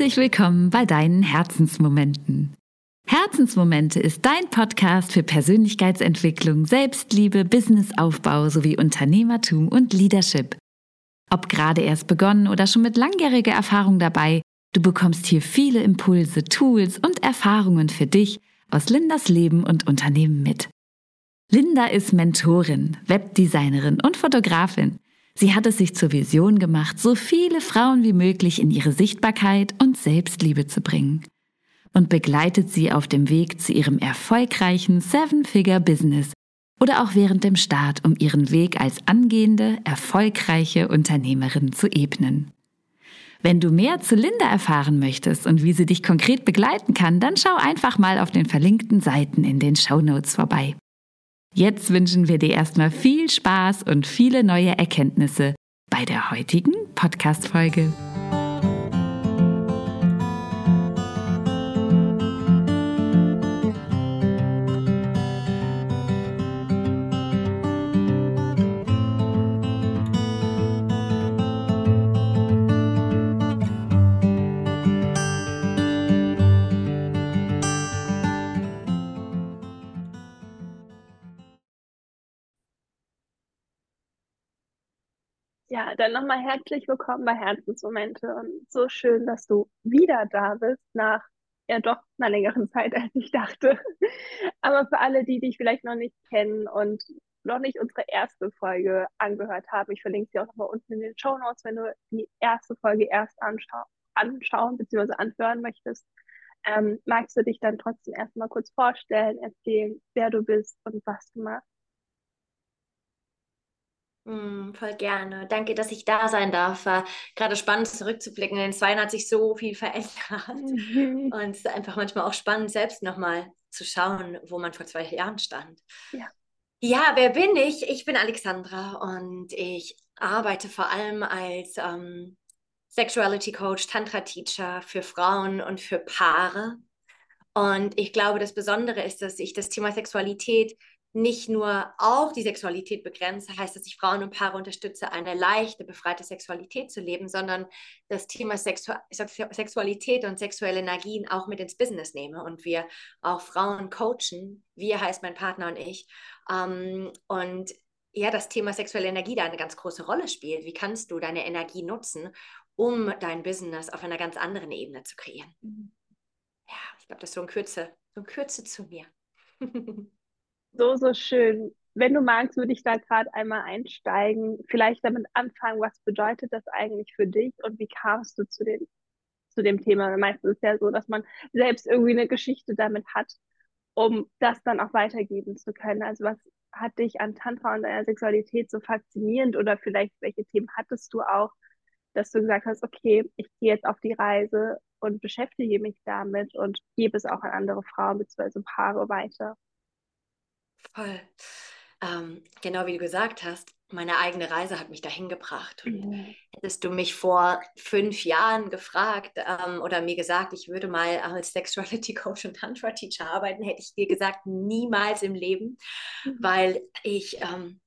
Herzlich willkommen bei deinen Herzensmomenten. Herzensmomente ist dein Podcast für Persönlichkeitsentwicklung, Selbstliebe, Businessaufbau sowie Unternehmertum und Leadership. Ob gerade erst begonnen oder schon mit langjähriger Erfahrung dabei, du bekommst hier viele Impulse, Tools und Erfahrungen für dich aus Lindas Leben und Unternehmen mit. Linda ist Mentorin, Webdesignerin und Fotografin. Sie hat es sich zur Vision gemacht, so viele Frauen wie möglich in ihre Sichtbarkeit und Selbstliebe zu bringen und begleitet sie auf dem Weg zu ihrem erfolgreichen Seven-Figure-Business oder auch während dem Start, um ihren Weg als angehende, erfolgreiche Unternehmerin zu ebnen. Wenn du mehr zu Linda erfahren möchtest und wie sie dich konkret begleiten kann, dann schau einfach mal auf den verlinkten Seiten in den Show Notes vorbei. Jetzt wünschen wir dir erstmal viel Spaß und viele neue Erkenntnisse bei der heutigen Podcast-Folge. Dann nochmal herzlich willkommen bei Herzensmomente und so schön, dass du wieder da bist nach ja doch einer längeren Zeit, als ich dachte. Aber für alle, die dich vielleicht noch nicht kennen und noch nicht unsere erste Folge angehört haben, ich verlinke sie auch nochmal unten in den Show Notes, wenn du die erste Folge erst anschau anschauen bzw. anhören möchtest. Ähm, magst du dich dann trotzdem erstmal kurz vorstellen, erzählen, wer du bist und was du machst? Mm, voll gerne. Danke, dass ich da sein darf. War gerade spannend zurückzublicken. In zwei Jahren hat sich so viel verändert. Mhm. Und es ist einfach manchmal auch spannend, selbst nochmal zu schauen, wo man vor zwei Jahren stand. Ja. Ja, wer bin ich? Ich bin Alexandra und ich arbeite vor allem als ähm, Sexuality Coach, Tantra Teacher für Frauen und für Paare. Und ich glaube, das Besondere ist, dass ich das Thema Sexualität nicht nur auch die Sexualität begrenze, heißt, dass ich Frauen und Paare unterstütze, eine leichte, befreite Sexualität zu leben, sondern das Thema Sexu Sexualität und sexuelle Energien auch mit ins Business nehme und wir auch Frauen coachen, wir heißt mein Partner und ich, ähm, und ja, das Thema sexuelle Energie da eine ganz große Rolle spielt. Wie kannst du deine Energie nutzen, um dein Business auf einer ganz anderen Ebene zu kreieren? Mhm. Ja, ich glaube, das ist so ein Kürze, so ein Kürze zu mir. so, so schön. Wenn du magst, würde ich da gerade einmal einsteigen, vielleicht damit anfangen, was bedeutet das eigentlich für dich und wie kamst du zu, den, zu dem Thema? Meistens ist es ja so, dass man selbst irgendwie eine Geschichte damit hat, um das dann auch weitergeben zu können. Also was hat dich an Tantra und deiner Sexualität so faszinierend oder vielleicht welche Themen hattest du auch, dass du gesagt hast, okay, ich gehe jetzt auf die Reise und beschäftige mich damit und gebe es auch an andere Frauen bzw. Paare weiter? Voll. Ähm, genau wie du gesagt hast, meine eigene Reise hat mich dahin gebracht. Und mhm. hättest du mich vor fünf Jahren gefragt ähm, oder mir gesagt, ich würde mal als Sexuality Coach und Tantra Teacher arbeiten, hätte ich dir gesagt, niemals im Leben, mhm. weil ich, ähm,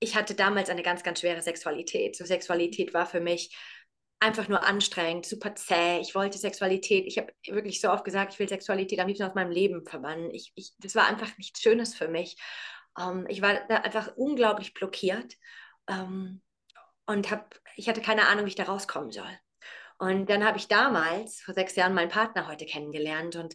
ich hatte damals eine ganz, ganz schwere Sexualität. So Sexualität war für mich einfach nur anstrengend, super zäh. Ich wollte Sexualität, ich habe wirklich so oft gesagt, ich will Sexualität am liebsten aus meinem Leben verbannen. Ich, ich, das war einfach nichts Schönes für mich. Ähm, ich war da einfach unglaublich blockiert ähm, und hab, ich hatte keine Ahnung, wie ich da rauskommen soll. Und dann habe ich damals, vor sechs Jahren, meinen Partner heute kennengelernt und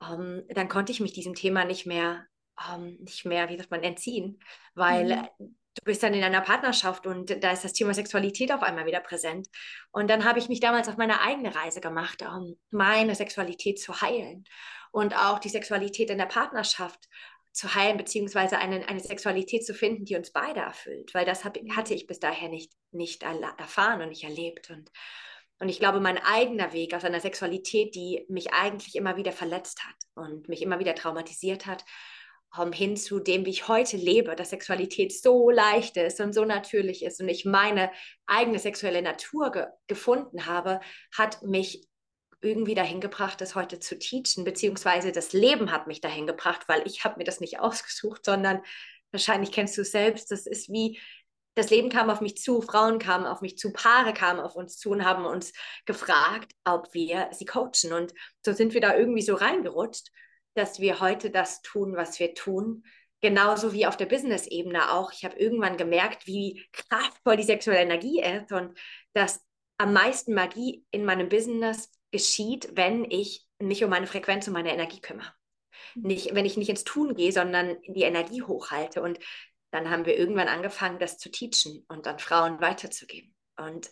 ähm, dann konnte ich mich diesem Thema nicht mehr, ähm, nicht mehr, wie sagt man, entziehen, weil mhm du bist dann in einer Partnerschaft und da ist das Thema Sexualität auf einmal wieder präsent. Und dann habe ich mich damals auf meine eigene Reise gemacht, um meine Sexualität zu heilen und auch die Sexualität in der Partnerschaft zu heilen, beziehungsweise eine, eine Sexualität zu finden, die uns beide erfüllt, weil das hab, hatte ich bis daher nicht, nicht erfahren und nicht erlebt. Und, und ich glaube, mein eigener Weg aus einer Sexualität, die mich eigentlich immer wieder verletzt hat und mich immer wieder traumatisiert hat, hin zu dem, wie ich heute lebe, dass Sexualität so leicht ist und so natürlich ist und ich meine eigene sexuelle Natur ge gefunden habe, hat mich irgendwie dahin gebracht, das heute zu teachen, beziehungsweise das Leben hat mich dahin gebracht, weil ich habe mir das nicht ausgesucht, sondern wahrscheinlich kennst du es selbst, das ist wie das Leben kam auf mich zu, Frauen kamen auf mich zu, Paare kamen auf uns zu und haben uns gefragt, ob wir sie coachen. Und so sind wir da irgendwie so reingerutscht, dass wir heute das tun, was wir tun. Genauso wie auf der Business-Ebene auch. Ich habe irgendwann gemerkt, wie kraftvoll die sexuelle Energie ist und dass am meisten Magie in meinem Business geschieht, wenn ich mich um meine Frequenz und meine Energie kümmere. Mhm. Nicht, wenn ich nicht ins Tun gehe, sondern die Energie hochhalte. Und dann haben wir irgendwann angefangen, das zu teachen und an Frauen weiterzugeben. Und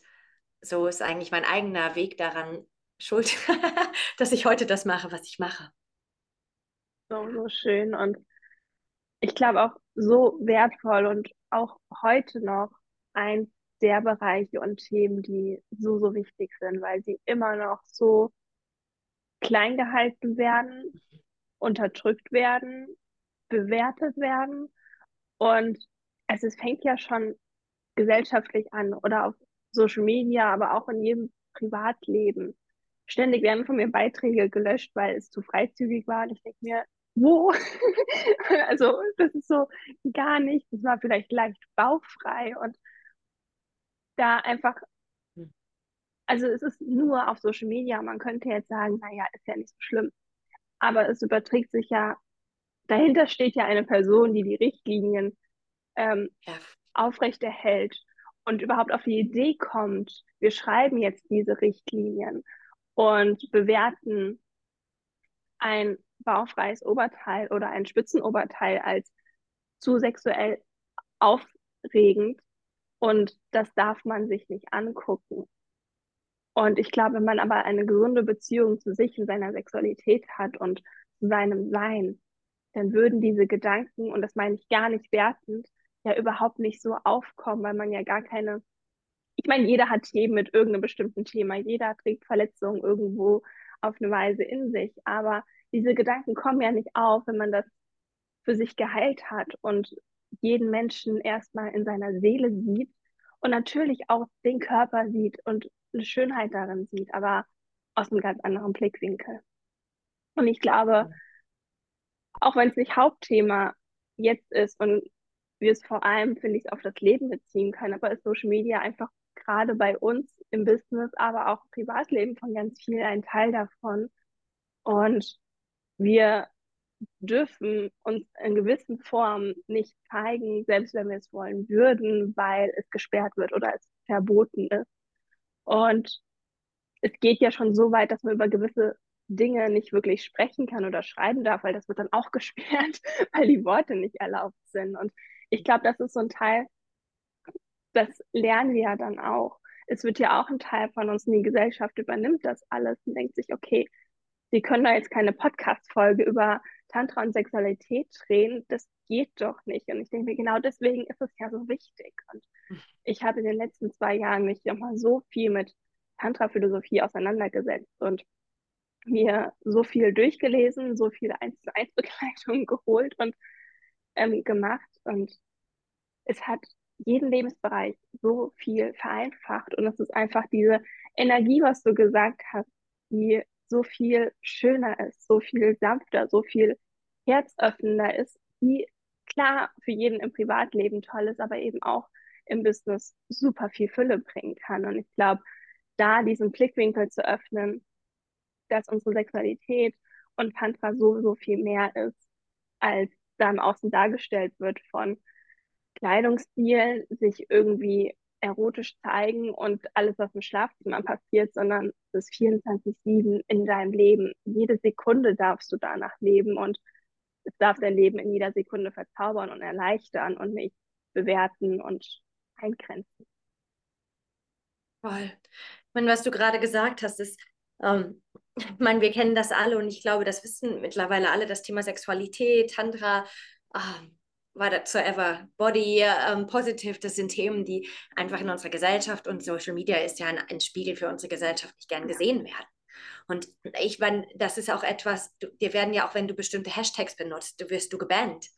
so ist eigentlich mein eigener Weg daran schuld, dass ich heute das mache, was ich mache. So, so schön und ich glaube auch so wertvoll und auch heute noch eins der Bereiche und Themen, die so, so wichtig sind, weil sie immer noch so klein gehalten werden, unterdrückt werden, bewertet werden und es ist, fängt ja schon gesellschaftlich an oder auf Social Media, aber auch in jedem Privatleben. Ständig werden von mir Beiträge gelöscht, weil es zu freizügig war. Und ich denke mir, wo? also, das ist so gar nicht. Das war vielleicht leicht bauchfrei und da einfach, hm. also es ist nur auf Social Media. Man könnte jetzt sagen, naja, ist ja nicht so schlimm. Aber es überträgt sich ja dahinter steht ja eine Person, die die Richtlinien ähm, ja. aufrechterhält und überhaupt auf die Idee kommt, wir schreiben jetzt diese Richtlinien und bewerten ein baufreies Oberteil oder ein Spitzenoberteil als zu sexuell aufregend und das darf man sich nicht angucken. Und ich glaube, wenn man aber eine gesunde Beziehung zu sich und seiner Sexualität hat und zu seinem Sein, dann würden diese Gedanken, und das meine ich gar nicht wertend, ja überhaupt nicht so aufkommen, weil man ja gar keine, ich meine, jeder hat Themen mit irgendeinem bestimmten Thema, jeder trägt Verletzungen irgendwo auf eine Weise in sich, aber diese Gedanken kommen ja nicht auf, wenn man das für sich geheilt hat und jeden Menschen erstmal in seiner Seele sieht und natürlich auch den Körper sieht und eine Schönheit darin sieht, aber aus einem ganz anderen Blickwinkel. Und ich glaube, auch wenn es nicht Hauptthema jetzt ist und wir es vor allem, finde ich, auf das Leben beziehen können, aber ist Social Media einfach gerade bei uns im Business, aber auch im Privatleben von ganz viel ein Teil davon. Und wir dürfen uns in gewissen Formen nicht zeigen, selbst wenn wir es wollen würden, weil es gesperrt wird oder es verboten ist. Und es geht ja schon so weit, dass man über gewisse Dinge nicht wirklich sprechen kann oder schreiben darf, weil das wird dann auch gesperrt, weil die Worte nicht erlaubt sind. Und ich glaube, das ist so ein Teil, das lernen wir ja dann auch. Es wird ja auch ein Teil von uns und die Gesellschaft übernimmt das alles und denkt sich, okay, Sie können da jetzt keine Podcast-Folge über Tantra und Sexualität drehen, das geht doch nicht. Und ich denke mir, genau deswegen ist es ja so wichtig. Und ich habe in den letzten zwei Jahren mich nochmal so viel mit Tantra-Philosophie auseinandergesetzt und mir so viel durchgelesen, so viele 1 zu 1 Begleitungen geholt und ähm, gemacht. Und es hat jeden Lebensbereich so viel vereinfacht. Und es ist einfach diese Energie, was du gesagt hast, die so viel schöner ist, so viel sanfter, so viel herzöffnender ist, die klar für jeden im Privatleben toll ist, aber eben auch im Business super viel Fülle bringen kann. Und ich glaube, da diesen Blickwinkel zu öffnen, dass unsere Sexualität und Tantra so, so viel mehr ist, als da im Außen dargestellt wird von Kleidungsstilen, sich irgendwie erotisch zeigen und alles, was im Schlafzimmer passiert, sondern es ist 24-7 in deinem Leben. Jede Sekunde darfst du danach leben und es darf dein Leben in jeder Sekunde verzaubern und erleichtern und nicht bewerten und eingrenzen. Voll. Ich meine, was du gerade gesagt hast, ist, ähm, ich meine, wir kennen das alle und ich glaube, das wissen mittlerweile alle, das Thema Sexualität, Tantra, ähm, whatsoever, Body ähm, Positive, das sind Themen, die einfach in unserer Gesellschaft und Social Media ist ja ein, ein Spiegel für unsere Gesellschaft nicht gern gesehen werden. Und ich meine, das ist auch etwas, du, dir werden ja auch, wenn du bestimmte Hashtags benutzt, du wirst du gebannt.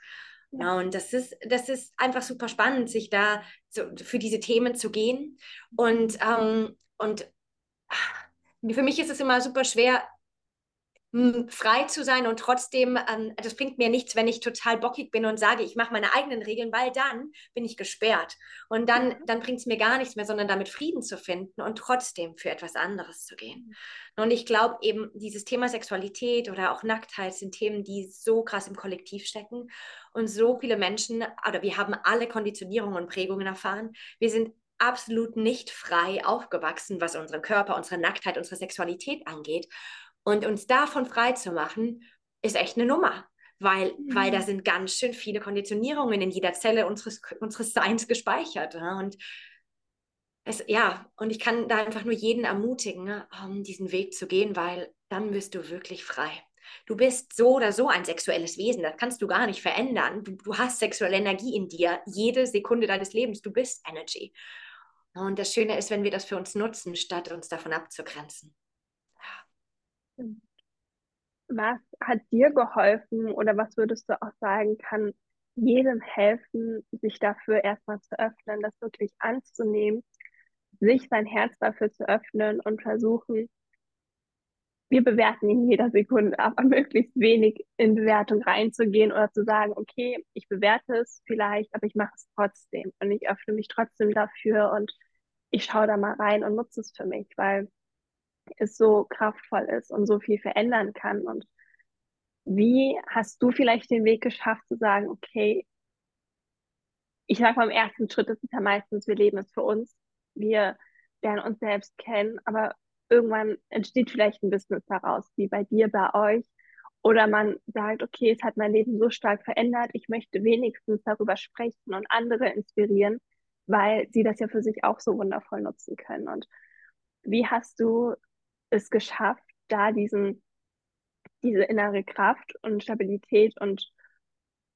Ja. und das ist, das ist einfach super spannend, sich da so, für diese Themen zu gehen. Und, ähm, und für mich ist es immer super schwer, frei zu sein und trotzdem, ähm, das bringt mir nichts, wenn ich total bockig bin und sage, ich mache meine eigenen Regeln, weil dann bin ich gesperrt. Und dann, mhm. dann bringt es mir gar nichts mehr, sondern damit Frieden zu finden und trotzdem für etwas anderes zu gehen. Mhm. Und ich glaube eben, dieses Thema Sexualität oder auch Nacktheit sind Themen, die so krass im Kollektiv stecken. Und so viele Menschen, oder wir haben alle Konditionierungen und Prägungen erfahren. Wir sind absolut nicht frei aufgewachsen, was unseren Körper, unsere Nacktheit, unsere Sexualität angeht. Und uns davon frei zu machen, ist echt eine Nummer. Weil, mhm. weil da mhm. sind ganz schön viele Konditionierungen in jeder Zelle unseres, unseres Seins gespeichert. Ja? Und es, ja, und ich kann da einfach nur jeden ermutigen, ne, um diesen Weg zu gehen, weil dann bist du wirklich frei. Du bist so oder so ein sexuelles Wesen, das kannst du gar nicht verändern. Du, du hast sexuelle Energie in dir, jede Sekunde deines Lebens, du bist Energy. Und das Schöne ist, wenn wir das für uns nutzen, statt uns davon abzugrenzen. Was hat dir geholfen oder was würdest du auch sagen, kann jedem helfen, sich dafür erstmal zu öffnen, das wirklich anzunehmen, sich sein Herz dafür zu öffnen und versuchen, wir bewerten in jeder Sekunde, aber möglichst wenig in Bewertung reinzugehen oder zu sagen, okay, ich bewerte es vielleicht, aber ich mache es trotzdem und ich öffne mich trotzdem dafür und ich schaue da mal rein und nutze es für mich, weil es so kraftvoll ist und so viel verändern kann. Und wie hast du vielleicht den Weg geschafft zu sagen, okay, ich sage mal, im ersten Schritt ist es ja meistens, wir leben es für uns, wir lernen uns selbst kennen, aber irgendwann entsteht vielleicht ein Business daraus, wie bei dir, bei euch. Oder man sagt, okay, es hat mein Leben so stark verändert, ich möchte wenigstens darüber sprechen und andere inspirieren, weil sie das ja für sich auch so wundervoll nutzen können. Und wie hast du es geschafft, da diesen, diese innere Kraft und Stabilität und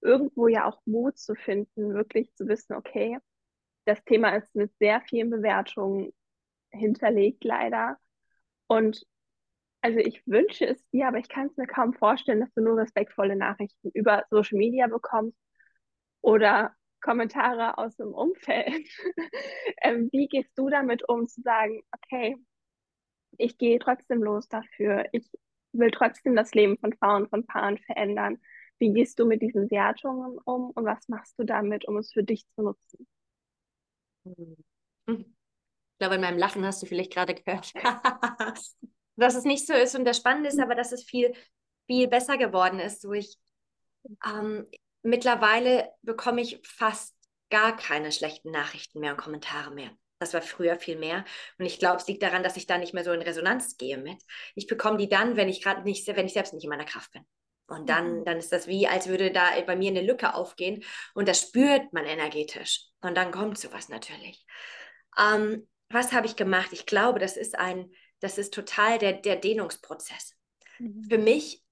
irgendwo ja auch Mut zu finden, wirklich zu wissen, okay, das Thema ist mit sehr vielen Bewertungen hinterlegt, leider. Und also ich wünsche es dir, aber ich kann es mir kaum vorstellen, dass du nur respektvolle Nachrichten über Social Media bekommst oder Kommentare aus dem Umfeld. ähm, wie gehst du damit um, zu sagen, okay, ich gehe trotzdem los dafür. Ich will trotzdem das Leben von Frauen, von Paaren verändern. Wie gehst du mit diesen Wertungen um und was machst du damit, um es für dich zu nutzen? Ich glaube, in meinem Lachen hast du vielleicht gerade gehört, dass es nicht so ist. Und das Spannende ist aber, dass es viel, viel besser geworden ist. So ich, ähm, mittlerweile bekomme ich fast gar keine schlechten Nachrichten mehr und Kommentare mehr. Das war früher viel mehr. Und ich glaube, es liegt daran, dass ich da nicht mehr so in Resonanz gehe mit. Ich bekomme die dann, wenn ich gerade nicht, wenn ich selbst nicht in meiner Kraft bin. Und dann, mhm. dann ist das wie, als würde da bei mir eine Lücke aufgehen. Und das spürt man energetisch. Und dann kommt sowas natürlich. Ähm, was habe ich gemacht? Ich glaube, das ist ein, das ist total der, der Dehnungsprozess. Mhm. Für mich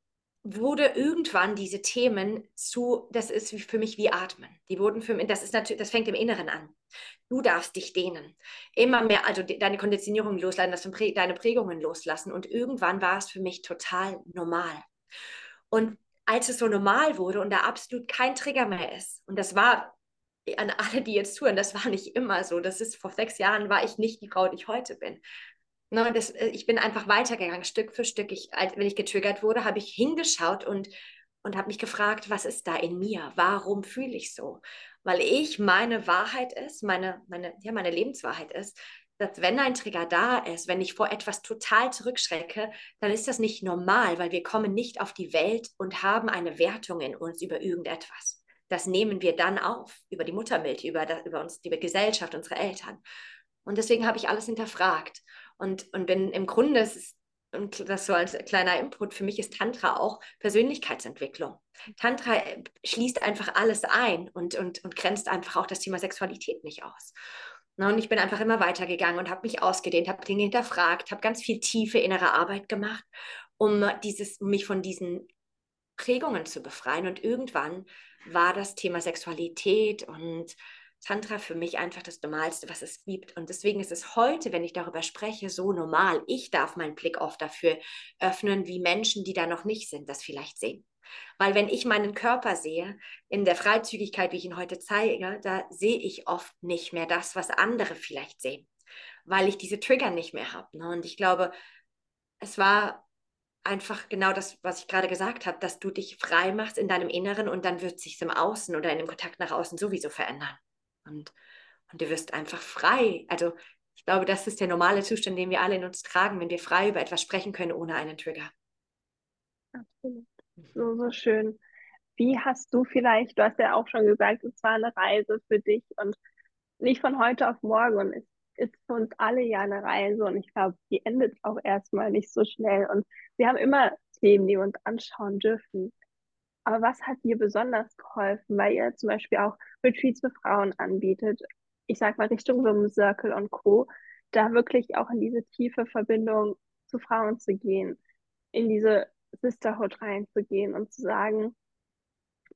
wurde irgendwann diese Themen zu, das ist für mich wie Atmen. Die wurden für mich, das ist natürlich, das fängt im Inneren an. Du darfst dich dehnen. Immer mehr, also deine Konditionierung loslassen, das Prä deine Prägungen loslassen. Und irgendwann war es für mich total normal. Und als es so normal wurde und da absolut kein Trigger mehr ist, und das war an alle, die jetzt zuhören, das war nicht immer so. Das ist vor sechs Jahren war ich nicht die Frau, die ich heute bin. Ne, das, äh, ich bin einfach weitergegangen, Stück für Stück. Ich, wenn ich getriggert wurde, habe ich hingeschaut und, und habe mich gefragt, was ist da in mir? Warum fühle ich so? Weil ich meine Wahrheit ist, meine, meine, ja, meine Lebenswahrheit ist, dass wenn ein Trigger da ist, wenn ich vor etwas total zurückschrecke, dann ist das nicht normal, weil wir kommen nicht auf die Welt und haben eine Wertung in uns über irgendetwas. Das nehmen wir dann auf, über die Muttermilch, über, das, über uns, die Gesellschaft, unsere Eltern. Und deswegen habe ich alles hinterfragt. Und, und bin im Grunde, ist, und das so als kleiner Input, für mich ist Tantra auch Persönlichkeitsentwicklung. Tantra schließt einfach alles ein und, und, und grenzt einfach auch das Thema Sexualität nicht aus. Und ich bin einfach immer weitergegangen und habe mich ausgedehnt, habe Dinge hinterfragt, habe ganz viel tiefe innere Arbeit gemacht, um dieses, mich von diesen Prägungen zu befreien. Und irgendwann war das Thema Sexualität und Tantra für mich einfach das Normalste, was es gibt. Und deswegen ist es heute, wenn ich darüber spreche, so normal. Ich darf meinen Blick oft dafür öffnen, wie Menschen, die da noch nicht sind, das vielleicht sehen. Weil wenn ich meinen Körper sehe, in der Freizügigkeit, wie ich ihn heute zeige, da sehe ich oft nicht mehr das, was andere vielleicht sehen, weil ich diese Trigger nicht mehr habe. Ne? Und ich glaube, es war einfach genau das, was ich gerade gesagt habe, dass du dich frei machst in deinem Inneren und dann wird sich im Außen oder in dem Kontakt nach außen sowieso verändern. Und, und du wirst einfach frei. Also ich glaube, das ist der normale Zustand, den wir alle in uns tragen, wenn wir frei über etwas sprechen können ohne einen Trigger. Absolut. So, so schön. Wie hast du vielleicht, du hast ja auch schon gesagt, es war eine Reise für dich und nicht von heute auf morgen und es ist für uns alle ja eine Reise und ich glaube, die endet auch erstmal nicht so schnell und wir haben immer Themen, die wir uns anschauen dürfen. Aber was hat dir besonders geholfen, weil ihr zum Beispiel auch Retreats für Frauen anbietet? Ich sag mal Richtung Women's Circle und Co., da wirklich auch in diese tiefe Verbindung zu Frauen zu gehen, in diese Sisterhood reinzugehen und zu sagen,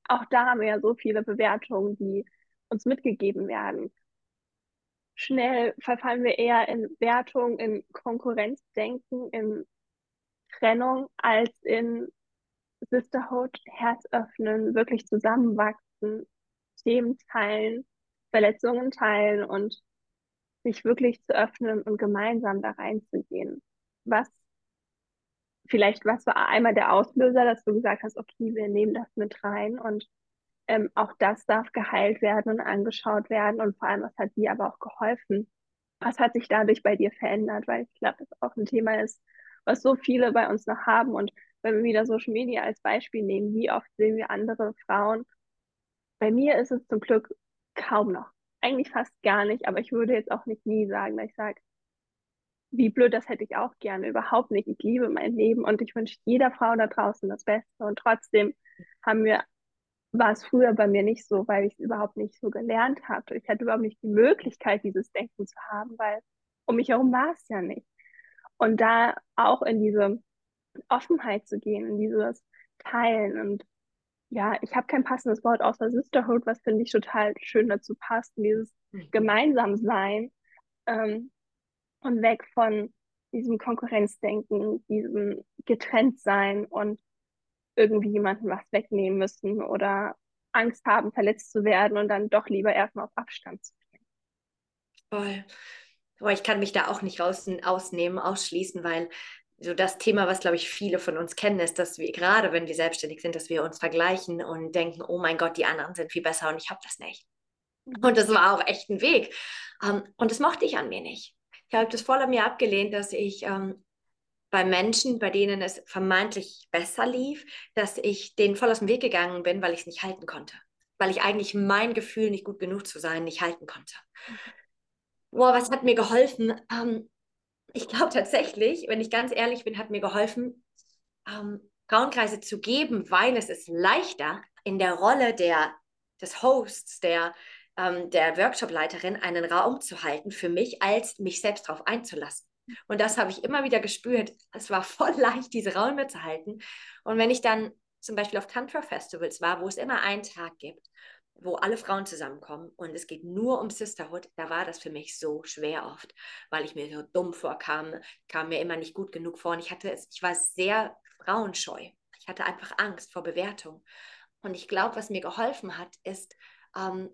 auch da haben wir ja so viele Bewertungen, die uns mitgegeben werden. Schnell verfallen wir eher in Wertung, in Konkurrenzdenken, in Trennung als in Sisterhood, Herz öffnen, wirklich zusammenwachsen, Themen teilen, Verletzungen teilen und sich wirklich zu öffnen und gemeinsam da reinzugehen. Was vielleicht, was war einmal der Auslöser, dass du gesagt hast, okay, wir nehmen das mit rein und ähm, auch das darf geheilt werden und angeschaut werden und vor allem, was hat dir aber auch geholfen? Was hat sich dadurch bei dir verändert? Weil ich glaube, das auch ein Thema ist, was so viele bei uns noch haben und wenn wir wieder Social Media als Beispiel nehmen, wie oft sehen wir andere Frauen? Bei mir ist es zum Glück kaum noch. Eigentlich fast gar nicht, aber ich würde jetzt auch nicht nie sagen, dass ich sage, wie blöd, das hätte ich auch gerne. Überhaupt nicht. Ich liebe mein Leben und ich wünsche jeder Frau da draußen das Beste. Und trotzdem haben wir, war es früher bei mir nicht so, weil ich es überhaupt nicht so gelernt hatte. Ich hatte überhaupt nicht die Möglichkeit, dieses Denken zu haben, weil um mich herum war es ja nicht. Und da auch in diese Offenheit zu gehen, in dieses Teilen. Und ja, ich habe kein passendes Wort außer Sisterhood, was finde ich total schön dazu passt, dieses mhm. Gemeinsamsein. Ähm, und weg von diesem Konkurrenzdenken, diesem Getrenntsein und irgendwie jemandem was wegnehmen müssen oder Angst haben, verletzt zu werden und dann doch lieber erstmal auf Abstand zu gehen. Voll. Aber ich kann mich da auch nicht raus, ausnehmen, ausschließen, weil so das Thema, was glaube ich viele von uns kennen, ist, dass wir gerade, wenn wir selbstständig sind, dass wir uns vergleichen und denken, oh mein Gott, die anderen sind viel besser und ich habe das nicht. Mhm. Und das war auch echt ein Weg. Um, und das mochte ich an mir nicht. Ich habe das voll an mir abgelehnt, dass ich ähm, bei Menschen, bei denen es vermeintlich besser lief, dass ich denen voll aus dem Weg gegangen bin, weil ich es nicht halten konnte. Weil ich eigentlich mein Gefühl, nicht gut genug zu sein, nicht halten konnte. Boah, was hat mir geholfen? Ähm, ich glaube tatsächlich, wenn ich ganz ehrlich bin, hat mir geholfen, ähm, Frauenkreise zu geben, weil es ist leichter in der Rolle der, des Hosts, der, ähm, der Workshopleiterin einen Raum zu halten für mich, als mich selbst darauf einzulassen. Und das habe ich immer wieder gespürt. Es war voll leicht, diese Räume zu halten. Und wenn ich dann zum Beispiel auf Tantra-Festivals war, wo es immer einen Tag gibt, wo alle Frauen zusammenkommen und es geht nur um Sisterhood, da war das für mich so schwer oft, weil ich mir so dumm vorkam, kam mir immer nicht gut genug vor und ich hatte es, ich war sehr frauenscheu. Ich hatte einfach Angst vor Bewertung. Und ich glaube, was mir geholfen hat, ist, ähm,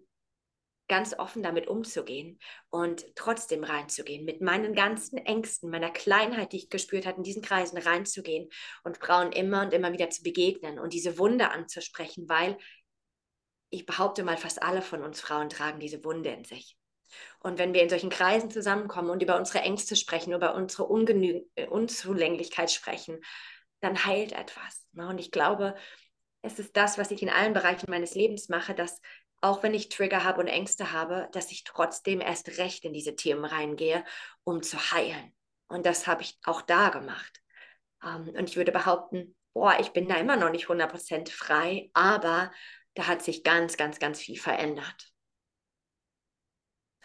ganz offen damit umzugehen und trotzdem reinzugehen, mit meinen ganzen Ängsten, meiner Kleinheit, die ich gespürt hatte, in diesen Kreisen reinzugehen und Frauen immer und immer wieder zu begegnen und diese Wunde anzusprechen, weil ich behaupte mal, fast alle von uns Frauen tragen diese Wunde in sich. Und wenn wir in solchen Kreisen zusammenkommen und über unsere Ängste sprechen, über unsere Ungenü äh, Unzulänglichkeit sprechen, dann heilt etwas. Ne? Und ich glaube, es ist das, was ich in allen Bereichen meines Lebens mache, dass auch wenn ich Trigger habe und Ängste habe, dass ich trotzdem erst recht in diese Themen reingehe, um zu heilen. Und das habe ich auch da gemacht. Ähm, und ich würde behaupten, boah, ich bin da immer noch nicht 100% frei, aber da hat sich ganz, ganz, ganz viel verändert.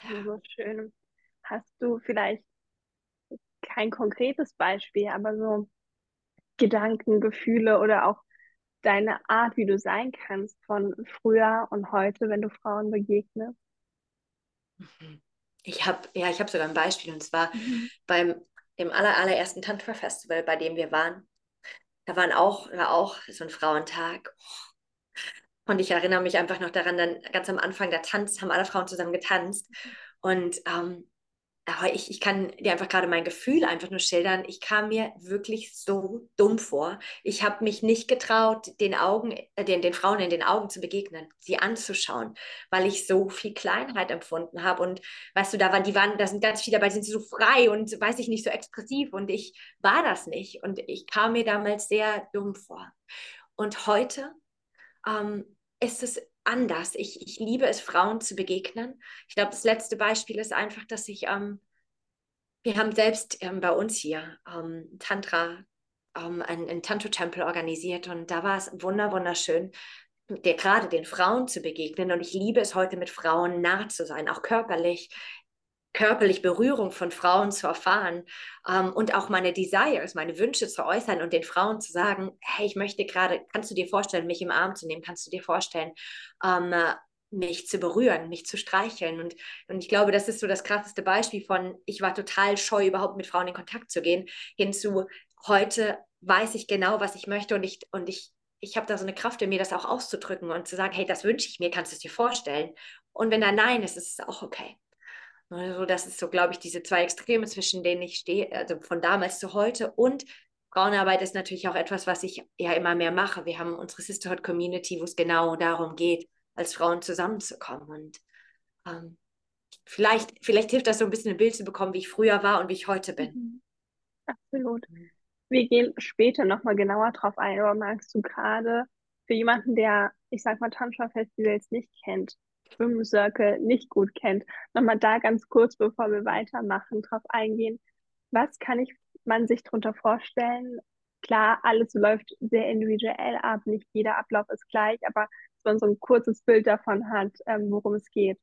Ja. So schön. Hast du vielleicht kein konkretes Beispiel, aber so Gedanken, Gefühle oder auch deine Art, wie du sein kannst von früher und heute, wenn du Frauen begegnest? Ich habe ja, ich habe sogar ein Beispiel und zwar mhm. beim dem aller, allerersten Tantra Festival, bei dem wir waren. Da waren auch, war auch so ein Frauentag. Und ich erinnere mich einfach noch daran, dann ganz am Anfang der Tanz haben alle Frauen zusammen getanzt. Und ähm, aber ich, ich kann dir einfach gerade mein Gefühl einfach nur schildern. Ich kam mir wirklich so dumm vor. Ich habe mich nicht getraut, den Augen, äh, den, den Frauen in den Augen zu begegnen, sie anzuschauen, weil ich so viel Kleinheit empfunden habe. Und weißt du, da waren die waren, da sind ganz viele dabei, sind so frei und weiß ich nicht so expressiv. Und ich war das nicht. Und ich kam mir damals sehr dumm vor. Und heute ähm, ist es anders. Ich, ich liebe es, Frauen zu begegnen. Ich glaube, das letzte Beispiel ist einfach, dass ich, ähm, wir haben selbst ähm, bei uns hier ähm, Tantra, ähm, einen Tantra-Tempel organisiert und da war es wunder, wunderschön, der, gerade den Frauen zu begegnen. Und ich liebe es heute, mit Frauen nah zu sein, auch körperlich körperlich Berührung von Frauen zu erfahren ähm, und auch meine Desires, meine Wünsche zu äußern und den Frauen zu sagen, hey, ich möchte gerade, kannst du dir vorstellen, mich im Arm zu nehmen, kannst du dir vorstellen, ähm, mich zu berühren, mich zu streicheln. Und, und ich glaube, das ist so das krasseste Beispiel von, ich war total scheu, überhaupt mit Frauen in Kontakt zu gehen, hinzu, heute weiß ich genau, was ich möchte und ich, und ich, ich habe da so eine Kraft in mir, das auch auszudrücken und zu sagen, hey, das wünsche ich mir, kannst du es dir vorstellen? Und wenn da Nein ist, ist es auch okay. Also das ist so, glaube ich, diese zwei Extreme, zwischen denen ich stehe, also von damals zu heute. Und Frauenarbeit ist natürlich auch etwas, was ich ja immer mehr mache. Wir haben unsere Sisterhood Community, wo es genau darum geht, als Frauen zusammenzukommen. Und ähm, vielleicht, vielleicht hilft das so ein bisschen ein Bild zu bekommen, wie ich früher war und wie ich heute bin. Mhm. Absolut. Wir gehen später nochmal genauer drauf ein, aber magst du gerade für jemanden, der, ich sag mal, Tantra-Festivals nicht kennt, Schwimmcircle nicht gut kennt, nochmal da ganz kurz, bevor wir weitermachen, drauf eingehen. Was kann ich man sich darunter vorstellen? Klar, alles läuft sehr individuell ab, nicht jeder Ablauf ist gleich, aber dass man so ein kurzes Bild davon hat, ähm, worum es geht.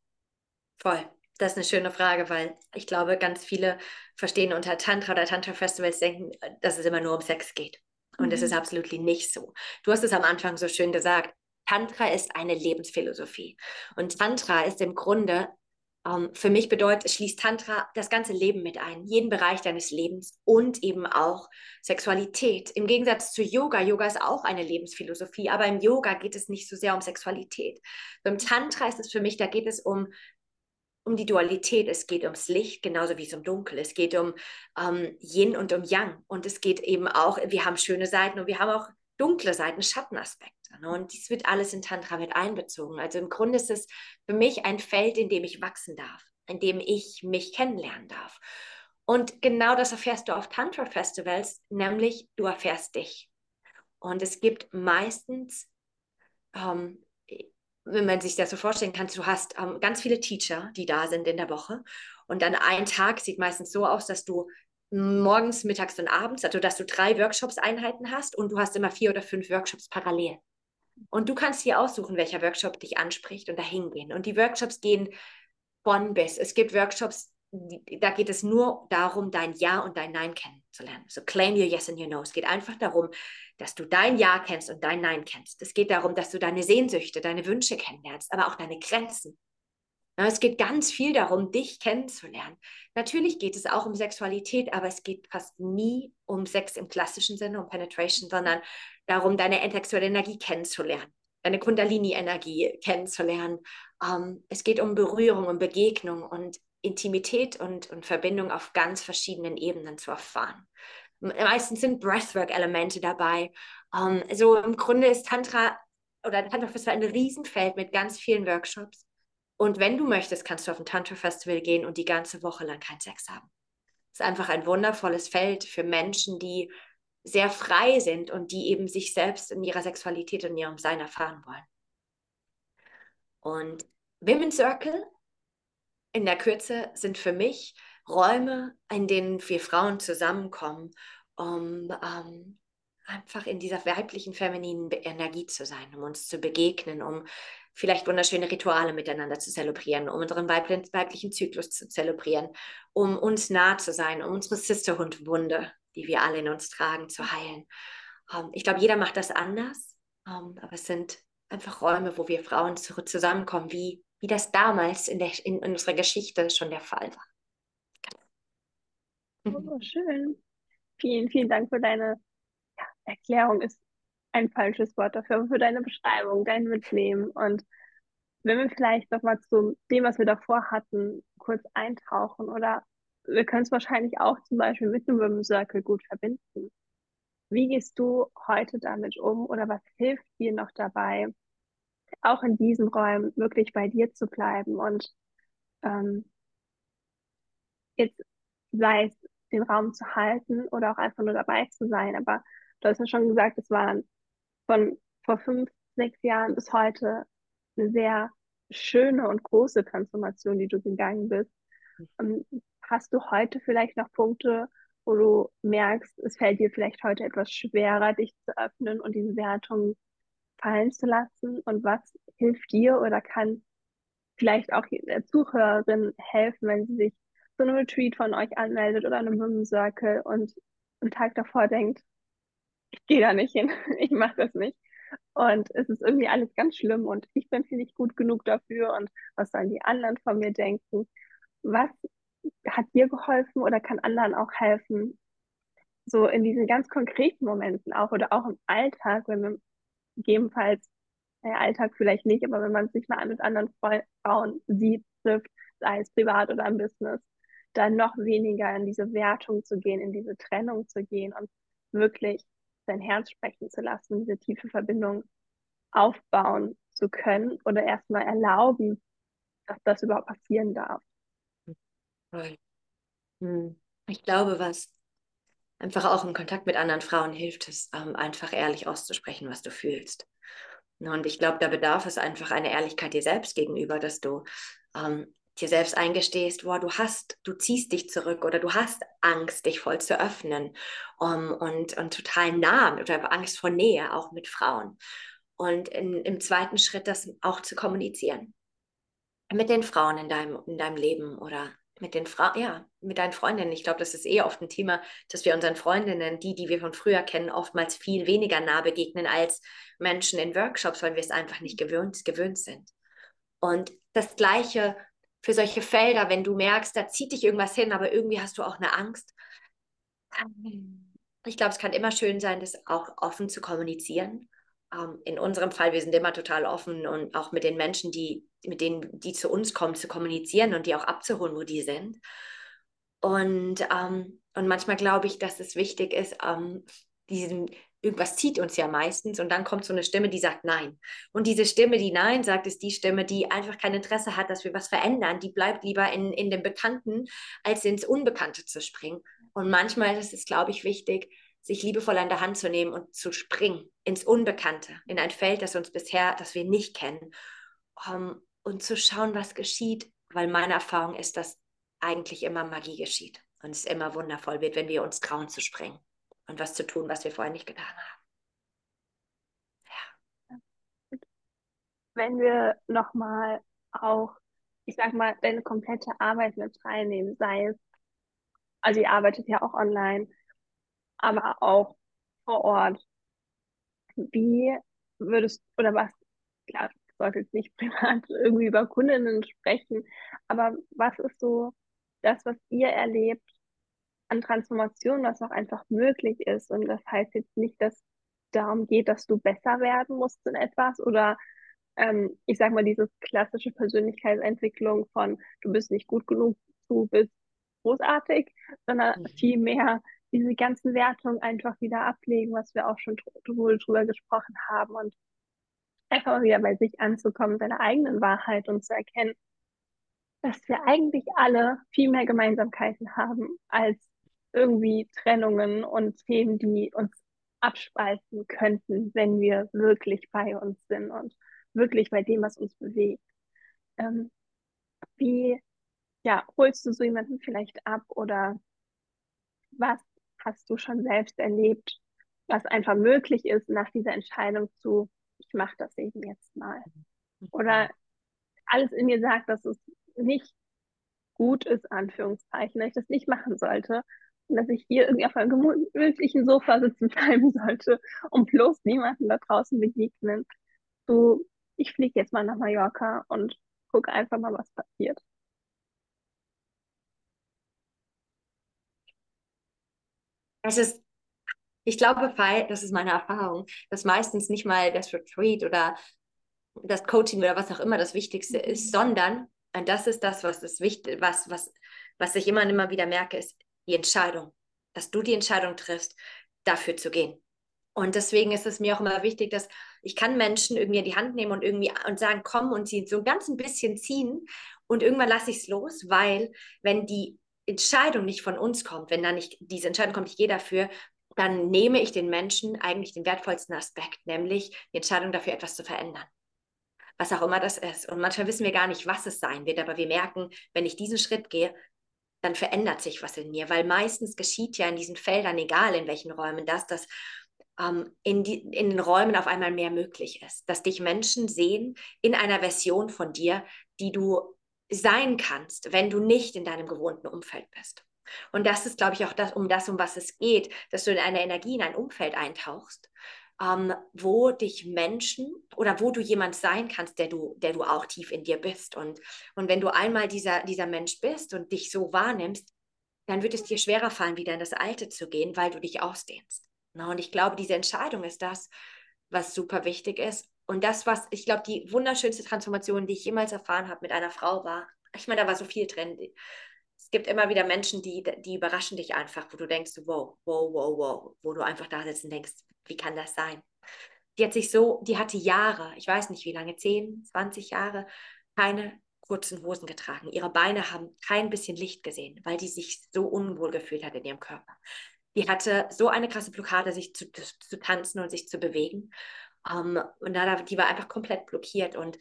Voll. Das ist eine schöne Frage, weil ich glaube, ganz viele verstehen unter Tantra oder Tantra-Festivals denken, dass es immer nur um Sex geht. Und mhm. das ist absolut nicht so. Du hast es am Anfang so schön gesagt. Tantra ist eine Lebensphilosophie. Und Tantra ist im Grunde, ähm, für mich bedeutet, schließt Tantra das ganze Leben mit ein, jeden Bereich deines Lebens und eben auch Sexualität. Im Gegensatz zu Yoga, Yoga ist auch eine Lebensphilosophie, aber im Yoga geht es nicht so sehr um Sexualität. Beim Tantra ist es für mich, da geht es um um die Dualität, es geht ums Licht, genauso wie es um Dunkel, es geht um ähm, Yin und um Yang und es geht eben auch, wir haben schöne Seiten und wir haben auch dunkle Seiten, Schattenaspekte. Ne? Und dies wird alles in Tantra mit einbezogen. Also im Grunde ist es für mich ein Feld, in dem ich wachsen darf, in dem ich mich kennenlernen darf. Und genau das erfährst du auf Tantra-Festivals, nämlich du erfährst dich. Und es gibt meistens, ähm, wenn man sich das so vorstellen kann, du hast ähm, ganz viele Teacher, die da sind in der Woche. Und dann ein Tag sieht meistens so aus, dass du morgens, mittags und abends, also dass du drei Workshops-Einheiten hast und du hast immer vier oder fünf Workshops parallel. Und du kannst hier aussuchen, welcher Workshop dich anspricht und dahin gehen. Und die Workshops gehen von bis. Es gibt Workshops, da geht es nur darum, dein Ja und dein Nein kennenzulernen. So claim your Yes and your No. Es geht einfach darum, dass du dein Ja kennst und dein Nein kennst. Es geht darum, dass du deine Sehnsüchte, deine Wünsche kennenlernst, aber auch deine Grenzen. Es geht ganz viel darum, dich kennenzulernen. Natürlich geht es auch um Sexualität, aber es geht fast nie um Sex im klassischen Sinne, um Penetration, sondern darum, deine sexuelle Energie kennenzulernen, deine Kundalini-Energie kennenzulernen. Ähm, es geht um Berührung, um Begegnung und Intimität und, und Verbindung auf ganz verschiedenen Ebenen zu erfahren. Meistens sind Breathwork-Elemente dabei. Ähm, so im Grunde ist Tantra oder Tantra Festival ein Riesenfeld mit ganz vielen Workshops. Und wenn du möchtest, kannst du auf ein Tantra-Festival gehen und die ganze Woche lang keinen Sex haben. Es ist einfach ein wundervolles Feld für Menschen, die sehr frei sind und die eben sich selbst in ihrer Sexualität und ihrem Sein erfahren wollen. Und Women's Circle in der Kürze sind für mich Räume, in denen wir Frauen zusammenkommen, um ähm, einfach in dieser weiblichen, femininen Energie zu sein, um uns zu begegnen, um vielleicht wunderschöne Rituale miteinander zu zelebrieren, um unseren weiblichen Zyklus zu zelebrieren, um uns nah zu sein, um unsere Sisterhund-Wunde die wir alle in uns tragen, zu heilen. Ähm, ich glaube, jeder macht das anders, ähm, aber es sind einfach Räume, wo wir Frauen zusammenkommen, wie, wie das damals in, der, in, unserer Geschichte schon der Fall war. Oh, schön. Vielen, vielen Dank für deine Erklärung, ist ein falsches Wort dafür, aber für deine Beschreibung, dein Mitnehmen. Und wenn wir vielleicht nochmal zu dem, was wir davor hatten, kurz eintauchen oder wir können es wahrscheinlich auch zum Beispiel mit einem Women's Circle gut verbinden. Wie gehst du heute damit um oder was hilft dir noch dabei, auch in diesen Räumen wirklich bei dir zu bleiben und ähm, jetzt sei es den Raum zu halten oder auch einfach nur dabei zu sein. Aber du hast ja schon gesagt, es waren von vor fünf, sechs Jahren bis heute eine sehr schöne und große Transformation, die du gegangen bist. Ähm, hast du heute vielleicht noch Punkte, wo du merkst, es fällt dir vielleicht heute etwas schwerer, dich zu öffnen und diese Wertung fallen zu lassen? Und was hilft dir oder kann vielleicht auch der Zuhörerin helfen, wenn sie sich so einem Retreat von euch anmeldet oder einem Women's Circle und einen Tag davor denkt, ich gehe da nicht hin, ich mache das nicht. Und es ist irgendwie alles ganz schlimm und ich bin hier nicht gut genug dafür und was sollen die anderen von mir denken? Was hat dir geholfen oder kann anderen auch helfen, so in diesen ganz konkreten Momenten auch oder auch im Alltag, wenn man gegebenenfalls, naja, Alltag vielleicht nicht, aber wenn man sich mal mit anderen Frauen sieht, trifft, sei es privat oder im Business, dann noch weniger in diese Wertung zu gehen, in diese Trennung zu gehen und wirklich sein Herz sprechen zu lassen, diese tiefe Verbindung aufbauen zu können oder erstmal erlauben, dass das überhaupt passieren darf. Hm. Ich glaube, was einfach auch im Kontakt mit anderen Frauen hilft, ist ähm, einfach ehrlich auszusprechen, was du fühlst. Und ich glaube, da bedarf es einfach eine Ehrlichkeit dir selbst gegenüber, dass du ähm, dir selbst eingestehst, wow, du hast, du ziehst dich zurück oder du hast Angst, dich voll zu öffnen um, und, und total nah oder Angst vor Nähe, auch mit Frauen. Und in, im zweiten Schritt das auch zu kommunizieren. Mit den Frauen in deinem, in deinem Leben oder mit den Frauen, ja, mit deinen Freundinnen. Ich glaube, das ist eh oft ein Thema, dass wir unseren Freundinnen, die, die wir von früher kennen, oftmals viel weniger nah begegnen als Menschen in Workshops, weil wir es einfach nicht gewöhnt, gewöhnt sind. Und das Gleiche für solche Felder, wenn du merkst, da zieht dich irgendwas hin, aber irgendwie hast du auch eine Angst. Ich glaube, es kann immer schön sein, das auch offen zu kommunizieren. Ähm, in unserem Fall, wir sind immer total offen und auch mit den Menschen, die, mit denen, die zu uns kommen, zu kommunizieren und die auch abzuholen, wo die sind. Und, ähm, und manchmal glaube ich, dass es wichtig ist, ähm, diesen, irgendwas zieht uns ja meistens und dann kommt so eine Stimme, die sagt Nein. Und diese Stimme, die Nein sagt, ist die Stimme, die einfach kein Interesse hat, dass wir was verändern. Die bleibt lieber in, in dem Bekannten, als ins Unbekannte zu springen. Und manchmal ist es, glaube ich, wichtig, sich liebevoll an der Hand zu nehmen und zu springen ins Unbekannte, in ein Feld, das uns bisher, das wir nicht kennen, um, und zu schauen, was geschieht, weil meine Erfahrung ist, dass eigentlich immer Magie geschieht und es immer wundervoll wird, wenn wir uns trauen zu springen und was zu tun, was wir vorher nicht getan haben. Ja. Wenn wir nochmal auch, ich sag mal, deine komplette Arbeit mit reinnehmen, sei es, also ihr arbeitet ja auch online, aber auch vor Ort. Wie würdest, oder was, klar, ich sollte jetzt nicht privat irgendwie über Kundinnen sprechen, aber was ist so das, was ihr erlebt, an Transformation, was auch einfach möglich ist. Und das heißt jetzt nicht, dass darum geht, dass du besser werden musst in etwas oder ähm, ich sag mal, diese klassische Persönlichkeitsentwicklung von du bist nicht gut genug, du bist großartig, sondern mhm. vielmehr diese ganzen Wertungen einfach wieder ablegen, was wir auch schon wohl drüber gesprochen haben und einfach mal wieder bei sich anzukommen, seine eigenen Wahrheit und zu erkennen, dass wir eigentlich alle viel mehr Gemeinsamkeiten haben, als irgendwie Trennungen und Themen, die uns abspalten könnten, wenn wir wirklich bei uns sind und wirklich bei dem, was uns bewegt. Ähm, wie ja, holst du so jemanden vielleicht ab oder was hast du schon selbst erlebt, was einfach möglich ist nach dieser Entscheidung zu, ich mache das eben jetzt mal. Oder alles in mir sagt, dass es nicht gut ist, Anführungszeichen, dass ich das nicht machen sollte dass ich hier irgendwie auf einem gemütlichen Sofa sitzen bleiben sollte und bloß niemanden da draußen begegnen. So, ich fliege jetzt mal nach Mallorca und gucke einfach mal, was passiert. Es ist, ich glaube, das ist meine Erfahrung, dass meistens nicht mal das Retreat oder das Coaching oder was auch immer das Wichtigste ist, mhm. sondern, und das ist das, was das Wichtig, was, was was ich immer und immer wieder merke, ist die Entscheidung, dass du die Entscheidung triffst, dafür zu gehen. Und deswegen ist es mir auch immer wichtig, dass ich kann Menschen irgendwie in die Hand nehmen und irgendwie und sagen, komm und sie so ein ganz ein bisschen ziehen und irgendwann lasse ich es los, weil wenn die Entscheidung nicht von uns kommt, wenn da nicht diese Entscheidung kommt, ich gehe dafür, dann nehme ich den Menschen eigentlich den wertvollsten Aspekt, nämlich die Entscheidung dafür, etwas zu verändern. Was auch immer das ist. Und manchmal wissen wir gar nicht, was es sein wird, aber wir merken, wenn ich diesen Schritt gehe, dann verändert sich was in mir, weil meistens geschieht ja in diesen Feldern, egal in welchen Räumen, das, dass ähm, in, die, in den Räumen auf einmal mehr möglich ist, dass dich Menschen sehen in einer Version von dir, die du sein kannst, wenn du nicht in deinem gewohnten Umfeld bist. Und das ist, glaube ich, auch das, um das, um was es geht, dass du in eine Energie, in ein Umfeld eintauchst, ähm, wo dich Menschen oder wo du jemand sein kannst, der du, der du auch tief in dir bist. Und, und wenn du einmal dieser, dieser Mensch bist und dich so wahrnimmst, dann wird es dir schwerer fallen, wieder in das Alte zu gehen, weil du dich ausdehnst. Und ich glaube, diese Entscheidung ist das, was super wichtig ist. Und das, was ich glaube, die wunderschönste Transformation, die ich jemals erfahren habe mit einer Frau, war, ich meine, da war so viel drin es gibt immer wieder Menschen, die, die überraschen dich einfach, wo du denkst, wow, wow, wow, wow, wo du einfach da sitzt und denkst, wie kann das sein? Die hat sich so, die hatte Jahre, ich weiß nicht wie lange, 10, 20 Jahre, keine kurzen Hosen getragen. Ihre Beine haben kein bisschen Licht gesehen, weil die sich so unwohl gefühlt hat in ihrem Körper. Die hatte so eine krasse Blockade, sich zu, zu tanzen und sich zu bewegen. Um, ähm, und da, die war einfach komplett blockiert. Und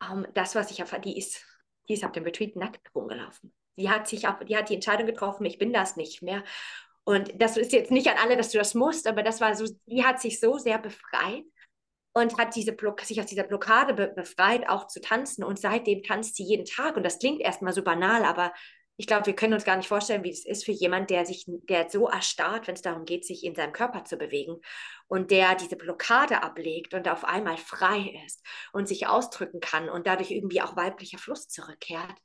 um, ähm, das, was ich erfahre, die ist, die ist auf dem Retreat nackt rumgelaufen. Die hat sich auch, die hat die Entscheidung getroffen, ich bin das nicht mehr. Und das ist jetzt nicht an alle, dass du das musst, aber das war so, die hat sich so sehr befreit und hat diese Block sich aus dieser Blockade be befreit, auch zu tanzen. Und seitdem tanzt sie jeden Tag. Und das klingt erstmal so banal, aber ich glaube, wir können uns gar nicht vorstellen, wie es ist für jemand, der sich, der so erstarrt, wenn es darum geht, sich in seinem Körper zu bewegen und der diese Blockade ablegt und auf einmal frei ist und sich ausdrücken kann und dadurch irgendwie auch weiblicher Fluss zurückkehrt.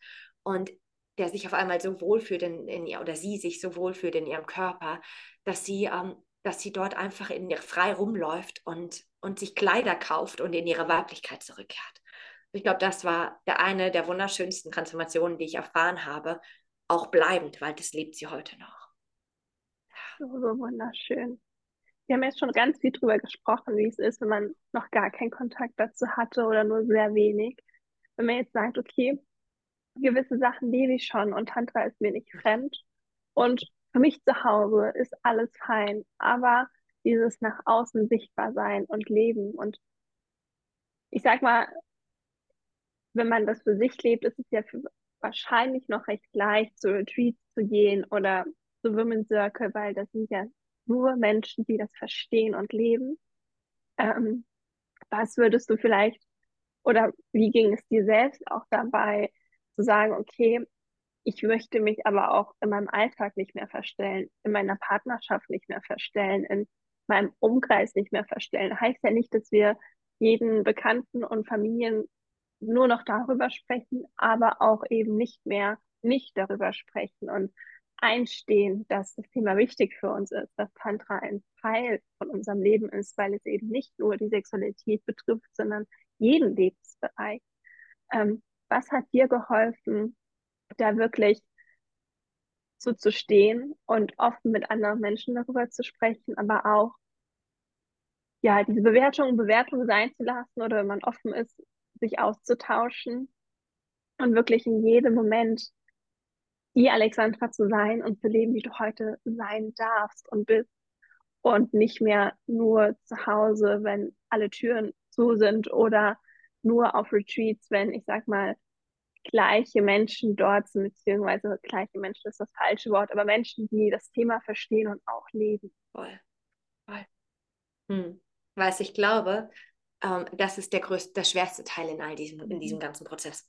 Und der sich auf einmal so wohlfühlt in, in ihr oder sie sich so wohlfühlt in ihrem Körper, dass sie, ähm, dass sie dort einfach in ihr frei rumläuft und, und sich Kleider kauft und in ihre Weiblichkeit zurückkehrt. Ich glaube, das war der eine der wunderschönsten Transformationen, die ich erfahren habe, auch bleibend, weil das lebt sie heute noch. So, so wunderschön. Wir haben jetzt schon ganz viel darüber gesprochen, wie es ist, wenn man noch gar keinen Kontakt dazu hatte oder nur sehr wenig. Wenn man jetzt sagt, okay, gewisse Sachen lebe ich schon und Tantra ist mir nicht fremd. Und für mich zu Hause ist alles fein, aber dieses nach außen sichtbar sein und leben und ich sag mal, wenn man das für sich lebt, ist es ja für, wahrscheinlich noch recht leicht, zu Retreats zu gehen oder zu Women's Circle, weil das sind ja nur Menschen, die das verstehen und leben. Ähm, was würdest du vielleicht oder wie ging es dir selbst auch dabei, sagen, okay, ich möchte mich aber auch in meinem Alltag nicht mehr verstellen, in meiner Partnerschaft nicht mehr verstellen, in meinem Umkreis nicht mehr verstellen. Heißt ja nicht, dass wir jeden Bekannten und Familien nur noch darüber sprechen, aber auch eben nicht mehr nicht darüber sprechen und einstehen, dass das Thema wichtig für uns ist, dass Tantra ein Teil von unserem Leben ist, weil es eben nicht nur die Sexualität betrifft, sondern jeden Lebensbereich. Ähm, was hat dir geholfen, da wirklich so zu stehen und offen mit anderen Menschen darüber zu sprechen, aber auch ja, diese Bewertung Bewertung sein zu lassen oder wenn man offen ist, sich auszutauschen und wirklich in jedem Moment die Alexandra zu sein und zu leben, wie du heute sein darfst und bist. Und nicht mehr nur zu Hause, wenn alle Türen zu sind oder nur auf Retreats, wenn ich sag mal gleiche Menschen dort sind, beziehungsweise gleiche Menschen ist das falsche Wort, aber Menschen, die das Thema verstehen und auch leben. Voll. Voll. Hm. Weil ich glaube, ähm, das ist der größte, der schwerste Teil in all diesem, in diesem mhm. ganzen Prozess.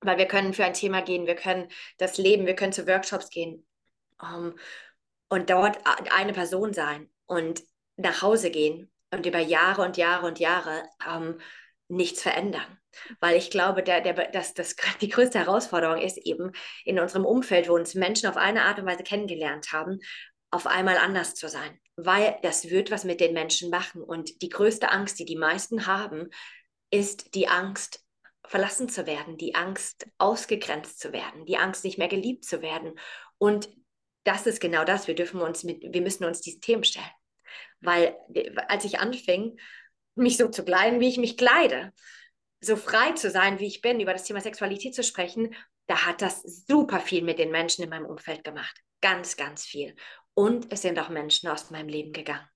Weil wir können für ein Thema gehen, wir können das leben, wir können zu Workshops gehen ähm, und dort eine Person sein und nach Hause gehen und über Jahre und Jahre und Jahre ähm, nichts verändern. Weil ich glaube, der, der, dass das, die größte Herausforderung ist eben in unserem Umfeld, wo uns Menschen auf eine Art und Weise kennengelernt haben, auf einmal anders zu sein. Weil das wird was mit den Menschen machen. Und die größte Angst, die die meisten haben, ist die Angst verlassen zu werden, die Angst, ausgegrenzt zu werden, die Angst, nicht mehr geliebt zu werden. Und das ist genau das. Wir dürfen uns mit, wir müssen uns diesen Themen stellen. Weil als ich anfing, mich so zu kleiden, wie ich mich kleide, so frei zu sein, wie ich bin, über das Thema Sexualität zu sprechen, da hat das super viel mit den Menschen in meinem Umfeld gemacht. Ganz, ganz viel. Und es sind auch Menschen aus meinem Leben gegangen.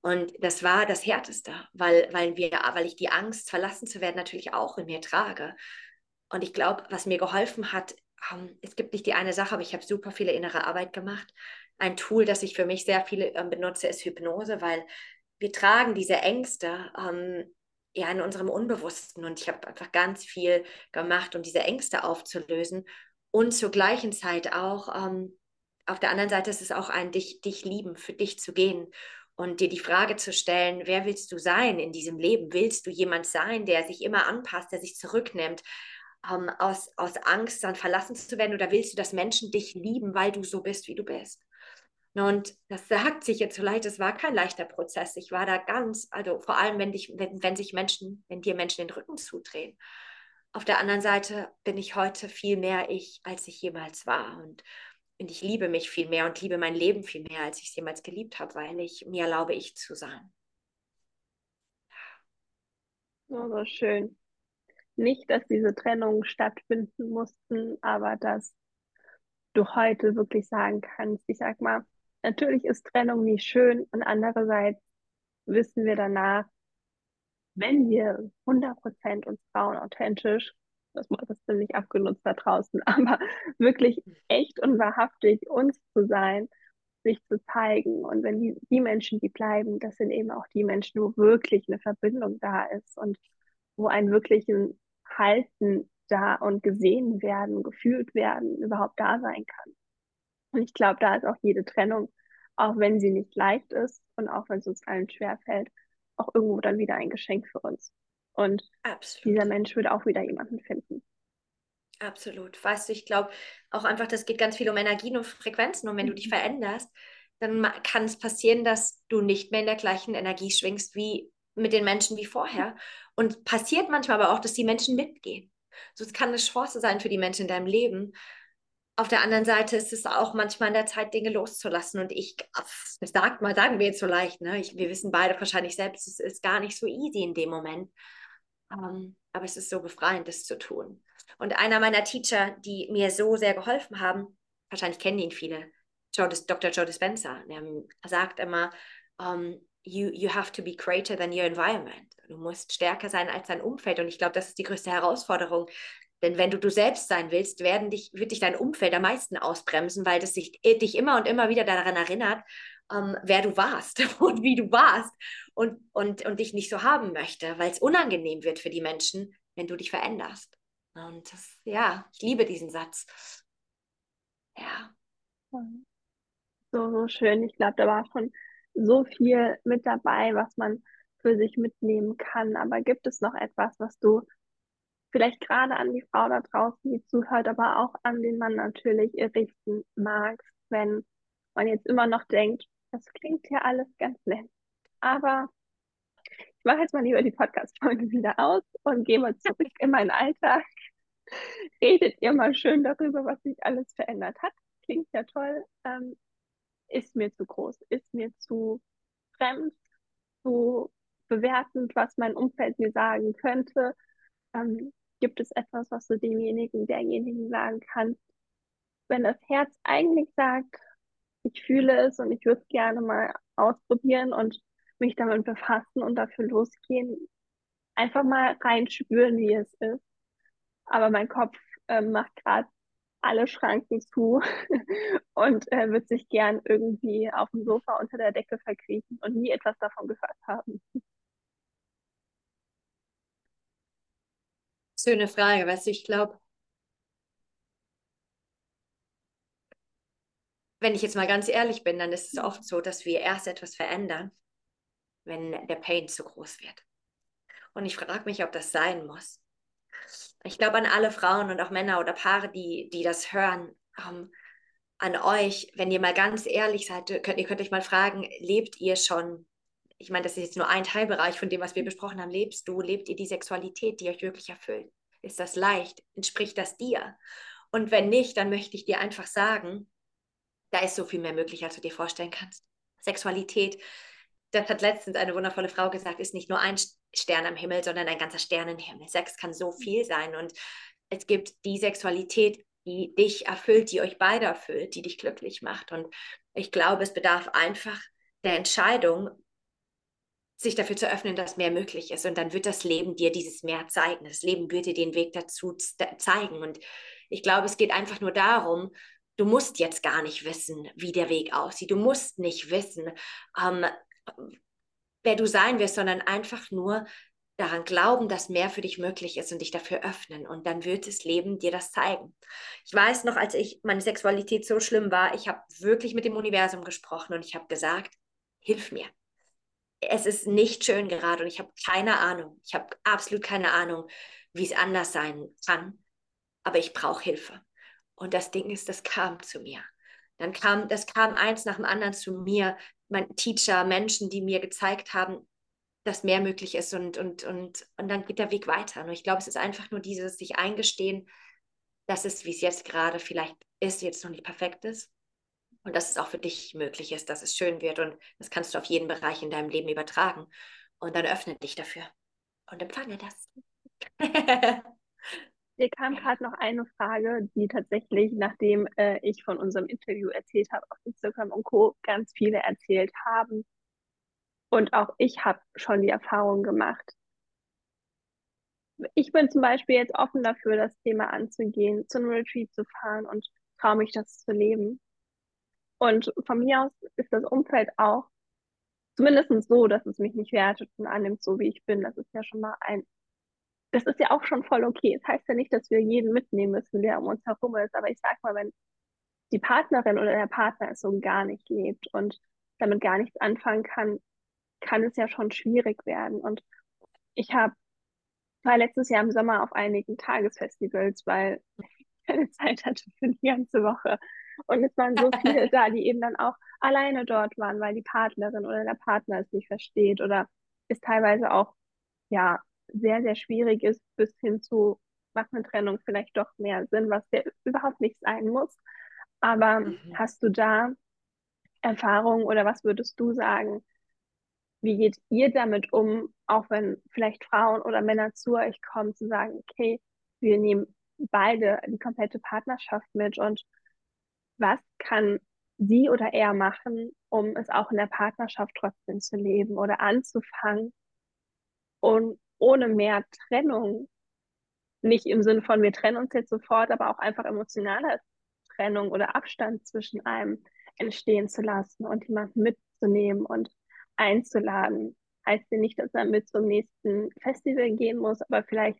Und das war das Härteste, weil, weil, wir, weil ich die Angst, verlassen zu werden, natürlich auch in mir trage. Und ich glaube, was mir geholfen hat, ähm, es gibt nicht die eine Sache, aber ich habe super viele innere Arbeit gemacht. Ein Tool, das ich für mich sehr viele ähm, benutze, ist Hypnose, weil wir tragen diese Ängste ähm, ja in unserem Unbewussten. Und ich habe einfach ganz viel gemacht, um diese Ängste aufzulösen. Und zur gleichen Zeit auch, ähm, auf der anderen Seite ist es auch ein dich, dich lieben, für dich zu gehen und dir die Frage zu stellen, wer willst du sein in diesem Leben? Willst du jemand sein, der sich immer anpasst, der sich zurücknimmt, ähm, aus, aus Angst dann verlassen zu werden? Oder willst du, dass Menschen dich lieben, weil du so bist, wie du bist? Und das sagt sich jetzt so leicht, es war kein leichter Prozess. Ich war da ganz, also vor allem, wenn, dich, wenn, wenn sich Menschen, wenn dir Menschen den Rücken zudrehen. Auf der anderen Seite bin ich heute viel mehr ich, als ich jemals war. Und und ich liebe mich viel mehr und liebe mein Leben viel mehr, als ich es jemals geliebt habe, weil ich mir erlaube, ich zu sein. So, so schön. Nicht, dass diese Trennungen stattfinden mussten, aber dass du heute wirklich sagen kannst, ich sag mal, natürlich ist Trennung nicht schön und andererseits wissen wir danach, wenn wir 100% uns trauen, authentisch das Wort ist ziemlich abgenutzt da draußen, aber wirklich echt und wahrhaftig uns zu sein, sich zu zeigen. Und wenn die, die Menschen, die bleiben, das sind eben auch die Menschen, wo wirklich eine Verbindung da ist und wo ein wirklichen Halten da und gesehen werden, gefühlt werden, überhaupt da sein kann. Und ich glaube, da ist auch jede Trennung, auch wenn sie nicht leicht ist und auch wenn es uns allen schwerfällt, auch irgendwo dann wieder ein Geschenk für uns. Und Absolut. dieser Mensch würde auch wieder jemanden finden. Absolut. Weißt du, ich glaube auch einfach, das geht ganz viel um Energien und Frequenzen. Und wenn du dich mhm. veränderst, dann kann es passieren, dass du nicht mehr in der gleichen Energie schwingst wie mit den Menschen wie vorher. Und passiert manchmal aber auch, dass die Menschen mitgehen. So, es kann eine Chance sein für die Menschen in deinem Leben. Auf der anderen Seite ist es auch manchmal in der Zeit, Dinge loszulassen. Und ich, das sagt mal, sagen wir jetzt so leicht, ne? Ich, wir wissen beide wahrscheinlich selbst, es ist gar nicht so easy in dem Moment. Um, ähm, aber es ist so befreiend, das zu tun. Und einer meiner Teacher, die mir so sehr geholfen haben, wahrscheinlich kennen ihn viele, Joe, Dr. Joe Dispenza, der sagt immer, um, you, you have to be greater than your environment. Du musst stärker sein als dein Umfeld. Und ich glaube, das ist die größte Herausforderung. Denn wenn du du selbst sein willst, werden dich, wird dich dein Umfeld am meisten ausbremsen, weil das sich, dich immer und immer wieder daran erinnert, ähm, wer du warst und wie du warst und, und, und dich nicht so haben möchte, weil es unangenehm wird für die Menschen, wenn du dich veränderst. Und das, ja, ich liebe diesen Satz. Ja. So, so schön. Ich glaube, da war schon so viel mit dabei, was man für sich mitnehmen kann. Aber gibt es noch etwas, was du vielleicht gerade an die Frau da draußen, die zuhört, aber auch an den Mann natürlich richten magst, wenn man jetzt immer noch denkt, das klingt ja alles ganz nett. Aber ich mache jetzt mal lieber die Podcast-Folge wieder aus und gehe mal zurück in meinen Alltag. Redet ihr mal schön darüber, was sich alles verändert hat. Klingt ja toll. Ähm, ist mir zu groß, ist mir zu fremd, zu bewertend, was mein Umfeld mir sagen könnte. Ähm, gibt es etwas, was du demjenigen, derjenigen sagen kannst, wenn das Herz eigentlich sagt, ich fühle es und ich würde es gerne mal ausprobieren und mich damit befassen und dafür losgehen. Einfach mal reinspüren, wie es ist. Aber mein Kopf äh, macht gerade alle Schranken zu und äh, wird sich gern irgendwie auf dem Sofa unter der Decke verkriechen und nie etwas davon gehört haben. Schöne Frage, du, ich glaube, wenn ich jetzt mal ganz ehrlich bin, dann ist es oft so, dass wir erst etwas verändern, wenn der Pain zu groß wird. Und ich frage mich, ob das sein muss. Ich glaube an alle Frauen und auch Männer oder Paare, die, die das hören, ähm, an euch, wenn ihr mal ganz ehrlich seid, könnt, ihr könnt euch mal fragen, lebt ihr schon ich meine, das ist jetzt nur ein Teilbereich von dem, was wir besprochen haben, lebst du, lebt ihr die Sexualität, die euch wirklich erfüllt? Ist das leicht? Entspricht das dir? Und wenn nicht, dann möchte ich dir einfach sagen, da ist so viel mehr möglich, als du dir vorstellen kannst. Sexualität, das hat letztens eine wundervolle Frau gesagt, ist nicht nur ein Stern am Himmel, sondern ein ganzer Sternenhimmel. Sex kann so viel sein und es gibt die Sexualität, die dich erfüllt, die euch beide erfüllt, die dich glücklich macht. Und ich glaube, es bedarf einfach der Entscheidung, sich dafür zu öffnen, dass mehr möglich ist. Und dann wird das Leben dir dieses Mehr zeigen. Das Leben wird dir den Weg dazu zeigen. Und ich glaube, es geht einfach nur darum, du musst jetzt gar nicht wissen, wie der Weg aussieht. Du musst nicht wissen, ähm, wer du sein wirst, sondern einfach nur daran glauben, dass mehr für dich möglich ist und dich dafür öffnen. Und dann wird das Leben dir das zeigen. Ich weiß noch, als ich meine Sexualität so schlimm war, ich habe wirklich mit dem Universum gesprochen und ich habe gesagt, hilf mir. Es ist nicht schön gerade und ich habe keine Ahnung. Ich habe absolut keine Ahnung, wie es anders sein kann. Aber ich brauche Hilfe. Und das Ding ist, das kam zu mir. Dann kam, das kam eins nach dem anderen zu mir. Mein Teacher, Menschen, die mir gezeigt haben, dass mehr möglich ist und, und, und, und dann geht der Weg weiter. Und ich glaube, es ist einfach nur dieses sich eingestehen, dass es, wie es jetzt gerade vielleicht ist, jetzt noch nicht perfekt ist. Und dass es auch für dich möglich ist, dass es schön wird. Und das kannst du auf jeden Bereich in deinem Leben übertragen. Und dann öffne dich dafür und empfange das. Mir kam gerade noch eine Frage, die tatsächlich, nachdem äh, ich von unserem Interview erzählt habe auf Instagram und Co., ganz viele erzählt haben. Und auch ich habe schon die Erfahrung gemacht. Ich bin zum Beispiel jetzt offen dafür, das Thema anzugehen, zu einem Retreat zu fahren und traue mich, das zu leben. Und von mir aus ist das Umfeld auch zumindest so, dass es mich nicht wertet und annimmt, so wie ich bin. Das ist ja schon mal ein das ist ja auch schon voll okay. Es das heißt ja nicht, dass wir jeden mitnehmen müssen, der um uns herum ist. Aber ich sag mal, wenn die Partnerin oder der Partner es so gar nicht lebt und damit gar nichts anfangen kann, kann es ja schon schwierig werden. Und ich habe war letztes Jahr im Sommer auf einigen Tagesfestivals, weil ich keine Zeit hatte für die ganze Woche. Und es waren so viele da, die eben dann auch alleine dort waren, weil die Partnerin oder der Partner es nicht versteht oder ist teilweise auch ja sehr, sehr schwierig ist, bis hin zu, macht eine Trennung vielleicht doch mehr Sinn, was der überhaupt nicht sein muss. Aber mhm. hast du da Erfahrungen oder was würdest du sagen? Wie geht ihr damit um, auch wenn vielleicht Frauen oder Männer zu euch kommen, zu sagen, okay, wir nehmen beide die komplette Partnerschaft mit und was kann sie oder er machen, um es auch in der Partnerschaft trotzdem zu leben oder anzufangen und ohne mehr Trennung, nicht im Sinne von wir trennen uns jetzt sofort, aber auch einfach emotionale Trennung oder Abstand zwischen einem entstehen zu lassen und jemanden mitzunehmen und einzuladen. Heißt ja nicht, dass er mit zum nächsten Festival gehen muss, aber vielleicht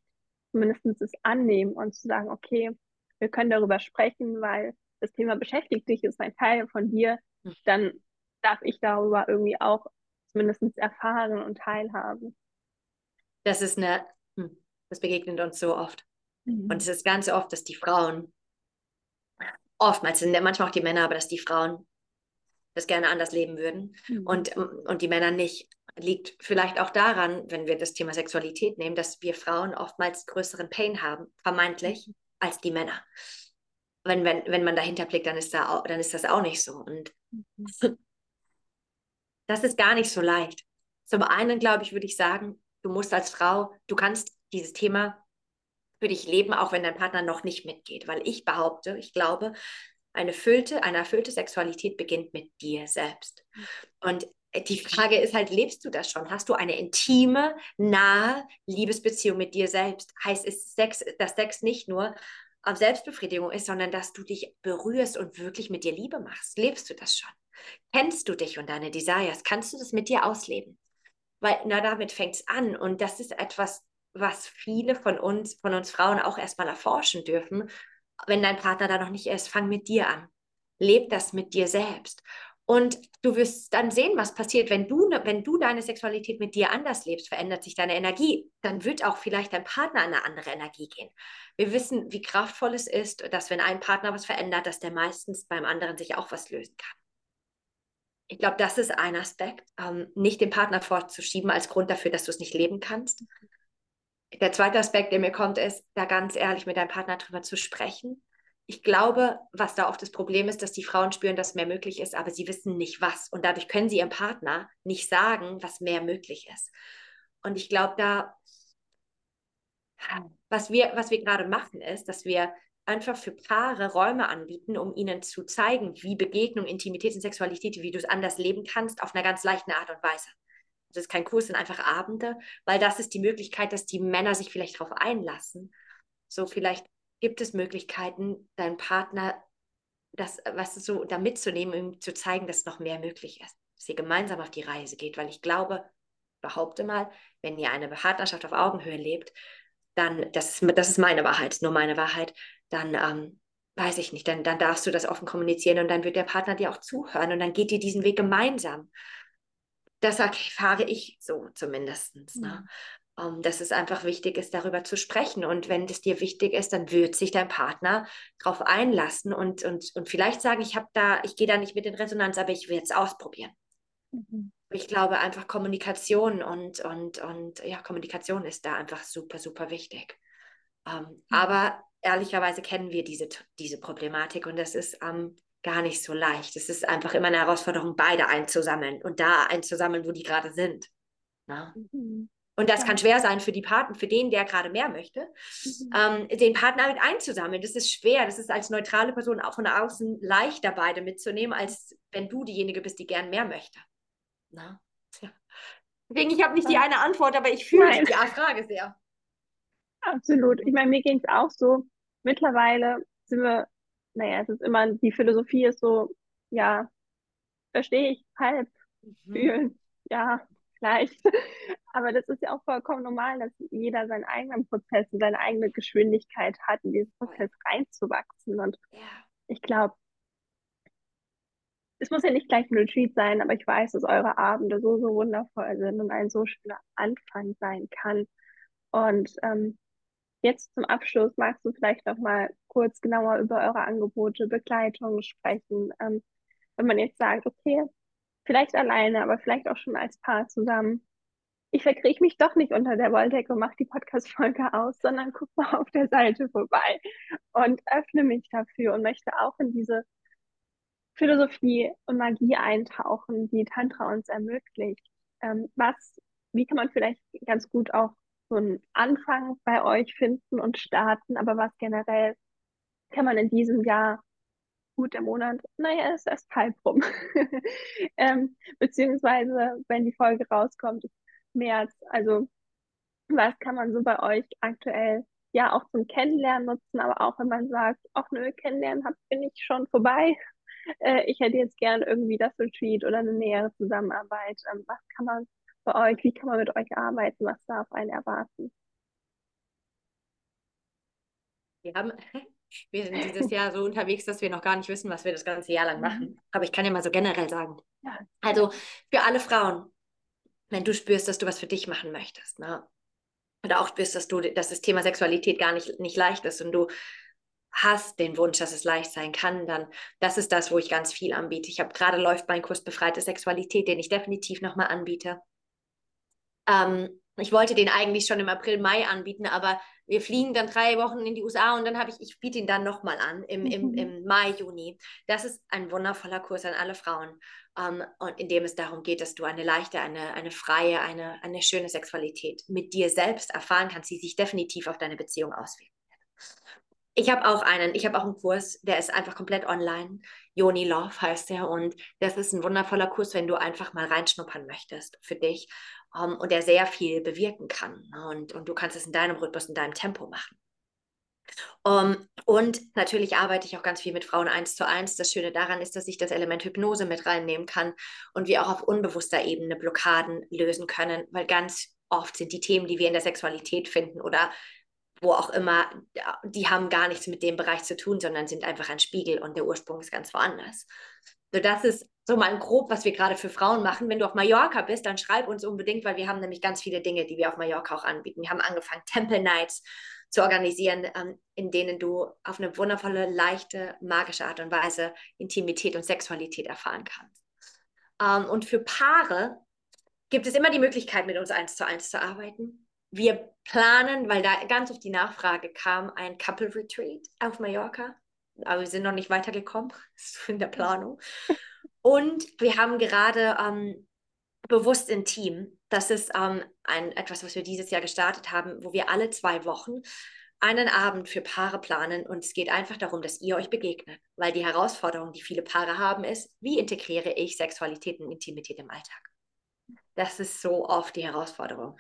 zumindest es annehmen und zu sagen, okay, wir können darüber sprechen, weil das Thema beschäftigt dich, ist ein Teil von dir, hm. dann darf ich darüber irgendwie auch zumindest erfahren und teilhaben. Das ist eine, hm, das begegnet uns so oft. Mhm. Und es ist ganz oft, dass die Frauen, oftmals sind manchmal auch die Männer, aber dass die Frauen das gerne anders leben würden mhm. und, und die Männer nicht. Liegt vielleicht auch daran, wenn wir das Thema Sexualität nehmen, dass wir Frauen oftmals größeren Pain haben, vermeintlich, mhm. als die Männer. Wenn, wenn, wenn man dahinter blickt, dann ist, da auch, dann ist das auch nicht so. Und mhm. das ist gar nicht so leicht. Zum einen, glaube ich, würde ich sagen, du musst als Frau, du kannst dieses Thema für dich leben, auch wenn dein Partner noch nicht mitgeht. Weil ich behaupte, ich glaube, eine erfüllte, eine erfüllte Sexualität beginnt mit dir selbst. Und die Frage ist halt, lebst du das schon? Hast du eine intime, nahe Liebesbeziehung mit dir selbst? Heißt es Sex, dass Sex nicht nur auf Selbstbefriedigung ist, sondern dass du dich berührst und wirklich mit dir Liebe machst? Lebst du das schon? Kennst du dich und deine Desires? Kannst du das mit dir ausleben? weil na damit fängt es an und das ist etwas, was viele von uns, von uns Frauen auch erstmal erforschen dürfen. Wenn dein Partner da noch nicht ist, fang mit dir an. Leb das mit dir selbst. Und du wirst dann sehen, was passiert, wenn du, wenn du deine Sexualität mit dir anders lebst, verändert sich deine Energie. Dann wird auch vielleicht dein Partner an eine andere Energie gehen. Wir wissen, wie kraftvoll es ist, dass wenn ein Partner was verändert, dass der meistens beim anderen sich auch was lösen kann. ich glaube, das ist ein Aspekt, ähm, nicht den Partner vorzuschieben als Grund dafür, dass du es nicht leben kannst. Der zweite Aspekt, der mir kommt, ist, da ganz ehrlich mit deinem Partner drüber zu sprechen. Ich glaube, was da oft das Problem ist, dass die Frauen spüren, dass mehr möglich ist, aber sie wissen nicht was. Und dadurch können sie ihrem Partner nicht sagen, was mehr möglich ist. Und ich glaube, da, was wir, was wir gerade machen, ist, dass wir einfach für Paare Räume anbieten, um ihnen zu zeigen, wie Begegnung, Intimität und Sexualität, wie du es anders leben kannst, auf einer ganz leichten Art und Weise. Das ist kein Kurs, sind einfach Abende, weil das ist die Möglichkeit, dass die Männer sich vielleicht darauf einlassen. So vielleicht gibt es Möglichkeiten, deinen Partner das, was so da mitzunehmen, um zu zeigen, dass noch mehr möglich ist, dass ihr gemeinsam auf die Reise geht, weil ich glaube, behaupte mal, wenn ihr eine Partnerschaft auf Augenhöhe lebt, dann, das ist, das ist meine Wahrheit, nur meine Wahrheit, dann ähm, weiß ich nicht, dann, dann darfst du das offen kommunizieren und dann wird der Partner dir auch zuhören und dann geht ihr diesen Weg gemeinsam. Das erfahre ich so zumindest. Ne? Ähm, dass es einfach wichtig ist, darüber zu sprechen. Und wenn es dir wichtig ist, dann wird sich dein Partner darauf einlassen und, und, und vielleicht sagen, ich habe da, ich gehe da nicht mit in Resonanz, aber ich will es ausprobieren. Mhm. Ich glaube einfach Kommunikation und, und, und ja, Kommunikation ist da einfach super, super wichtig. Ähm, mhm. Aber ehrlicherweise kennen wir diese, diese Problematik und das ist ähm, gar nicht so leicht. Es ist einfach immer eine Herausforderung, beide einzusammeln und da einzusammeln, wo die gerade sind. Mhm. Und das ja. kann schwer sein für die Partner, für den, der gerade mehr möchte, mhm. ähm, den Partner mit einzusammeln. Das ist schwer. Das ist als neutrale Person auch von außen leichter, beide mitzunehmen, als wenn du diejenige bist, die gern mehr möchte. Na? Tja. Deswegen, ich habe nicht die eine Antwort, aber ich fühle die Frage sehr. Absolut. Ich meine, mir ging es auch so. Mittlerweile sind wir, naja, es ist immer, die Philosophie ist so, ja, verstehe ich, halb, mhm. fühlen, ja, vielleicht. Aber das ist ja auch vollkommen normal, dass jeder seinen eigenen Prozess und seine eigene Geschwindigkeit hat, in diesen Prozess reinzuwachsen. Und ja. ich glaube, es muss ja nicht gleich ein Retreat sein, aber ich weiß, dass eure Abende so, so wundervoll sind und ein so schöner Anfang sein kann. Und ähm, Jetzt zum Abschluss magst du vielleicht noch mal kurz genauer über eure Angebote, Begleitung sprechen. Ähm, wenn man jetzt sagt, okay, vielleicht alleine, aber vielleicht auch schon als Paar zusammen. Ich verkriege mich doch nicht unter der Wolldecke und mache die Podcast-Folge aus, sondern guck mal auf der Seite vorbei und öffne mich dafür und möchte auch in diese Philosophie und Magie eintauchen, die Tantra uns ermöglicht. Ähm, was, wie kann man vielleicht ganz gut auch so einen Anfang bei euch finden und starten, aber was generell kann man in diesem Jahr, gut, der Monat, naja, ist erst halb rum. ähm, beziehungsweise, wenn die Folge rauskommt, ist März. Also, was kann man so bei euch aktuell ja auch zum Kennenlernen nutzen, aber auch wenn man sagt, ach nö, kennenlernen hab, bin ich schon vorbei. Äh, ich hätte jetzt gern irgendwie das Retreat oder eine nähere Zusammenarbeit. Ähm, was kann man bei euch? Wie kann man mit euch arbeiten? Was darf einen erwarten? Wir haben, wir sind dieses Jahr so unterwegs, dass wir noch gar nicht wissen, was wir das ganze Jahr lang mhm. machen. Aber ich kann ja mal so generell sagen. Also für alle Frauen, wenn du spürst, dass du was für dich machen möchtest, ne? oder auch spürst, dass du, dass das Thema Sexualität gar nicht, nicht leicht ist und du hast den Wunsch, dass es leicht sein kann, dann das ist das, wo ich ganz viel anbiete. Ich habe gerade läuft mein Kurs Befreite Sexualität, den ich definitiv nochmal anbiete. Ähm, ich wollte den eigentlich schon im April, Mai anbieten, aber wir fliegen dann drei Wochen in die USA und dann habe ich, ich biete ihn dann nochmal an im, im, mhm. im Mai, Juni. Das ist ein wundervoller Kurs an alle Frauen, ähm, und in dem es darum geht, dass du eine leichte, eine, eine freie, eine, eine schöne Sexualität mit dir selbst erfahren kannst, die sich definitiv auf deine Beziehung auswirkt. Ich habe auch einen, ich habe auch einen Kurs, der ist einfach komplett online. Yoni Love heißt der und das ist ein wundervoller Kurs, wenn du einfach mal reinschnuppern möchtest für dich um, ähm, und der sehr viel bewirken kann. Ne? Und, und du kannst es in deinem Rhythmus, in deinem Tempo machen. Um, ähm, und natürlich arbeite ich auch ganz viel mit Frauen eins zu eins. Das Schöne daran ist, dass ich das Element Hypnose mit reinnehmen kann und wir auch auf unbewusster Ebene Blockaden lösen können, weil ganz oft sind die Themen, die wir in der Sexualität finden oder wo auch immer, die haben gar nichts mit dem Bereich zu tun, sondern sind einfach ein Spiegel und der Ursprung ist ganz woanders. So, das ist so mal grob, was wir gerade für Frauen machen. Wenn du auf Mallorca bist, dann schreib uns unbedingt, weil wir haben nämlich ganz viele Dinge, die wir auf Mallorca auch anbieten. Wir haben angefangen, Temple Nights zu organisieren, ähm, in denen du auf eine wundervolle, leichte, magische Art und Weise Intimität und Sexualität erfahren kannst. Ähm, und für Paare gibt es immer die Möglichkeit, mit uns eins zu eins zu arbeiten. Wir planen, weil da ganz oft die Nachfrage kam, ein Couple Retreat auf Mallorca. Aber wir sind noch nicht weitergekommen. In der Planung. Und wir haben gerade ähm, bewusst intim. Das ist ähm, ein, etwas, was wir dieses Jahr gestartet haben, wo wir alle zwei Wochen einen Abend für Paare planen und es geht einfach darum, dass ihr euch begegnet, weil die Herausforderung, die viele Paare haben, ist, wie integriere ich Sexualität und Intimität im Alltag? Das ist so oft die Herausforderung.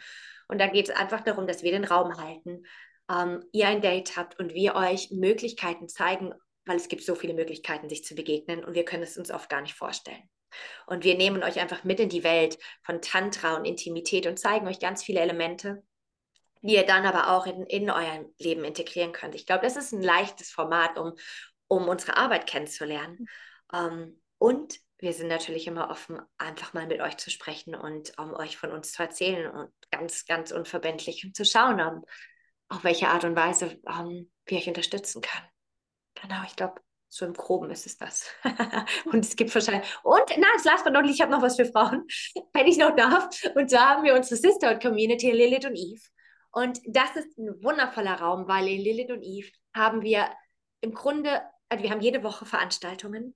Und da geht es einfach darum, dass wir den Raum halten, ähm, ihr ein Date habt und wir euch Möglichkeiten zeigen, weil es gibt so viele Möglichkeiten, sich zu begegnen und wir können es uns oft gar nicht vorstellen. Und wir nehmen euch einfach mit in die Welt von Tantra und Intimität und zeigen euch ganz viele Elemente, die ihr dann aber auch in, in eurem Leben integrieren könnt. Ich glaube, das ist ein leichtes Format, um, um unsere Arbeit kennenzulernen. Ähm, und wir sind natürlich immer offen, einfach mal mit euch zu sprechen und um euch von uns zu erzählen und ganz, ganz unverbindlich zu schauen, um, auf welche Art und Weise um, wir euch unterstützen können. Genau, ich glaube, so im Groben ist es das. und es gibt wahrscheinlich. Und nein, das last but not least, ich habe noch was für Frauen, wenn ich noch darf. Und zwar haben wir unsere Sisterhood Community, Lilith und Eve. Und das ist ein wundervoller Raum, weil in Lilith und Eve haben wir im Grunde, also wir haben jede Woche Veranstaltungen.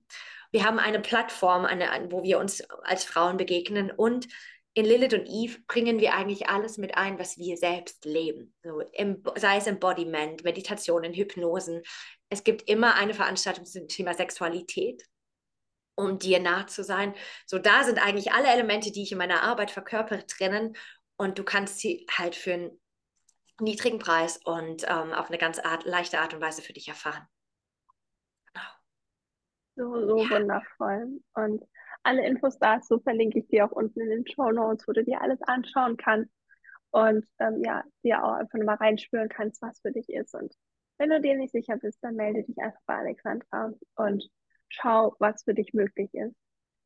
Wir haben eine Plattform, eine, wo wir uns als Frauen begegnen und in Lilith und Eve bringen wir eigentlich alles mit ein, was wir selbst leben. So, im, sei es Embodiment, Meditationen, Hypnosen. Es gibt immer eine Veranstaltung zum Thema Sexualität, um dir nah zu sein. So, da sind eigentlich alle Elemente, die ich in meiner Arbeit verkörpere, drinnen. Und du kannst sie halt für einen niedrigen Preis und ähm, auf eine ganz art, leichte Art und Weise für dich erfahren. Genau. So, so ja. wundervoll. Und alle Infos dazu verlinke ich dir auch unten in den Show Notes, wo du dir alles anschauen kannst und ähm, ja, dir auch einfach mal reinspüren kannst, was für dich ist. Und wenn du dir nicht sicher bist, dann melde dich einfach bei Alexandra und schau, was für dich möglich ist.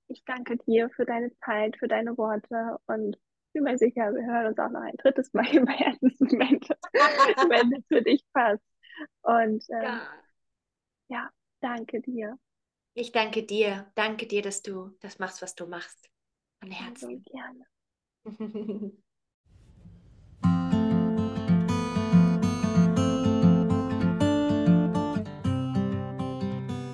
Ich danke dir für deine Zeit, für deine Worte und bin mir sicher, wir hören uns auch noch ein drittes Mal im Herzensmoment, wenn es für dich passt. Und ähm, ja. ja, danke dir. Ich danke dir. Danke dir, dass du das machst, was du machst. Von Herzen. So gerne.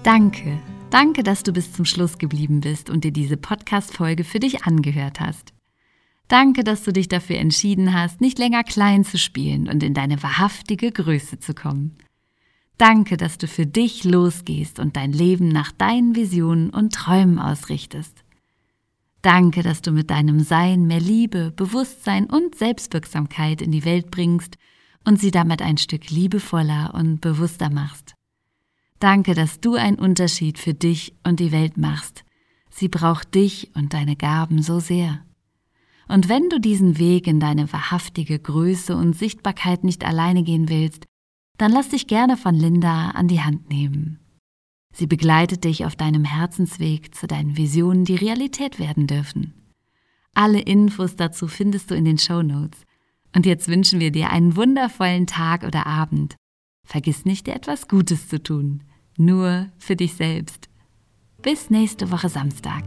Danke. Danke, dass du bis zum Schluss geblieben bist und dir diese Podcast-Folge für dich angehört hast. Danke, dass du dich dafür entschieden hast, nicht länger klein zu spielen und in deine wahrhaftige Größe zu kommen. Danke, dass du für dich losgehst und dein Leben nach deinen Visionen und Träumen ausrichtest. Danke, dass du mit deinem Sein mehr Liebe, Bewusstsein und Selbstwirksamkeit in die Welt bringst und sie damit ein Stück liebevoller und bewusster machst. Danke, dass du einen Unterschied für dich und die Welt machst. Sie braucht dich und deine Gaben so sehr. Und wenn du diesen Weg in deine wahrhaftige Größe und Sichtbarkeit nicht alleine gehen willst, dann lass dich gerne von Linda an die Hand nehmen. Sie begleitet dich auf deinem Herzensweg zu deinen Visionen, die Realität werden dürfen. Alle Infos dazu findest du in den Show Notes. Und jetzt wünschen wir dir einen wundervollen Tag oder Abend. Vergiss nicht, dir etwas Gutes zu tun. Nur für dich selbst. Bis nächste Woche Samstag.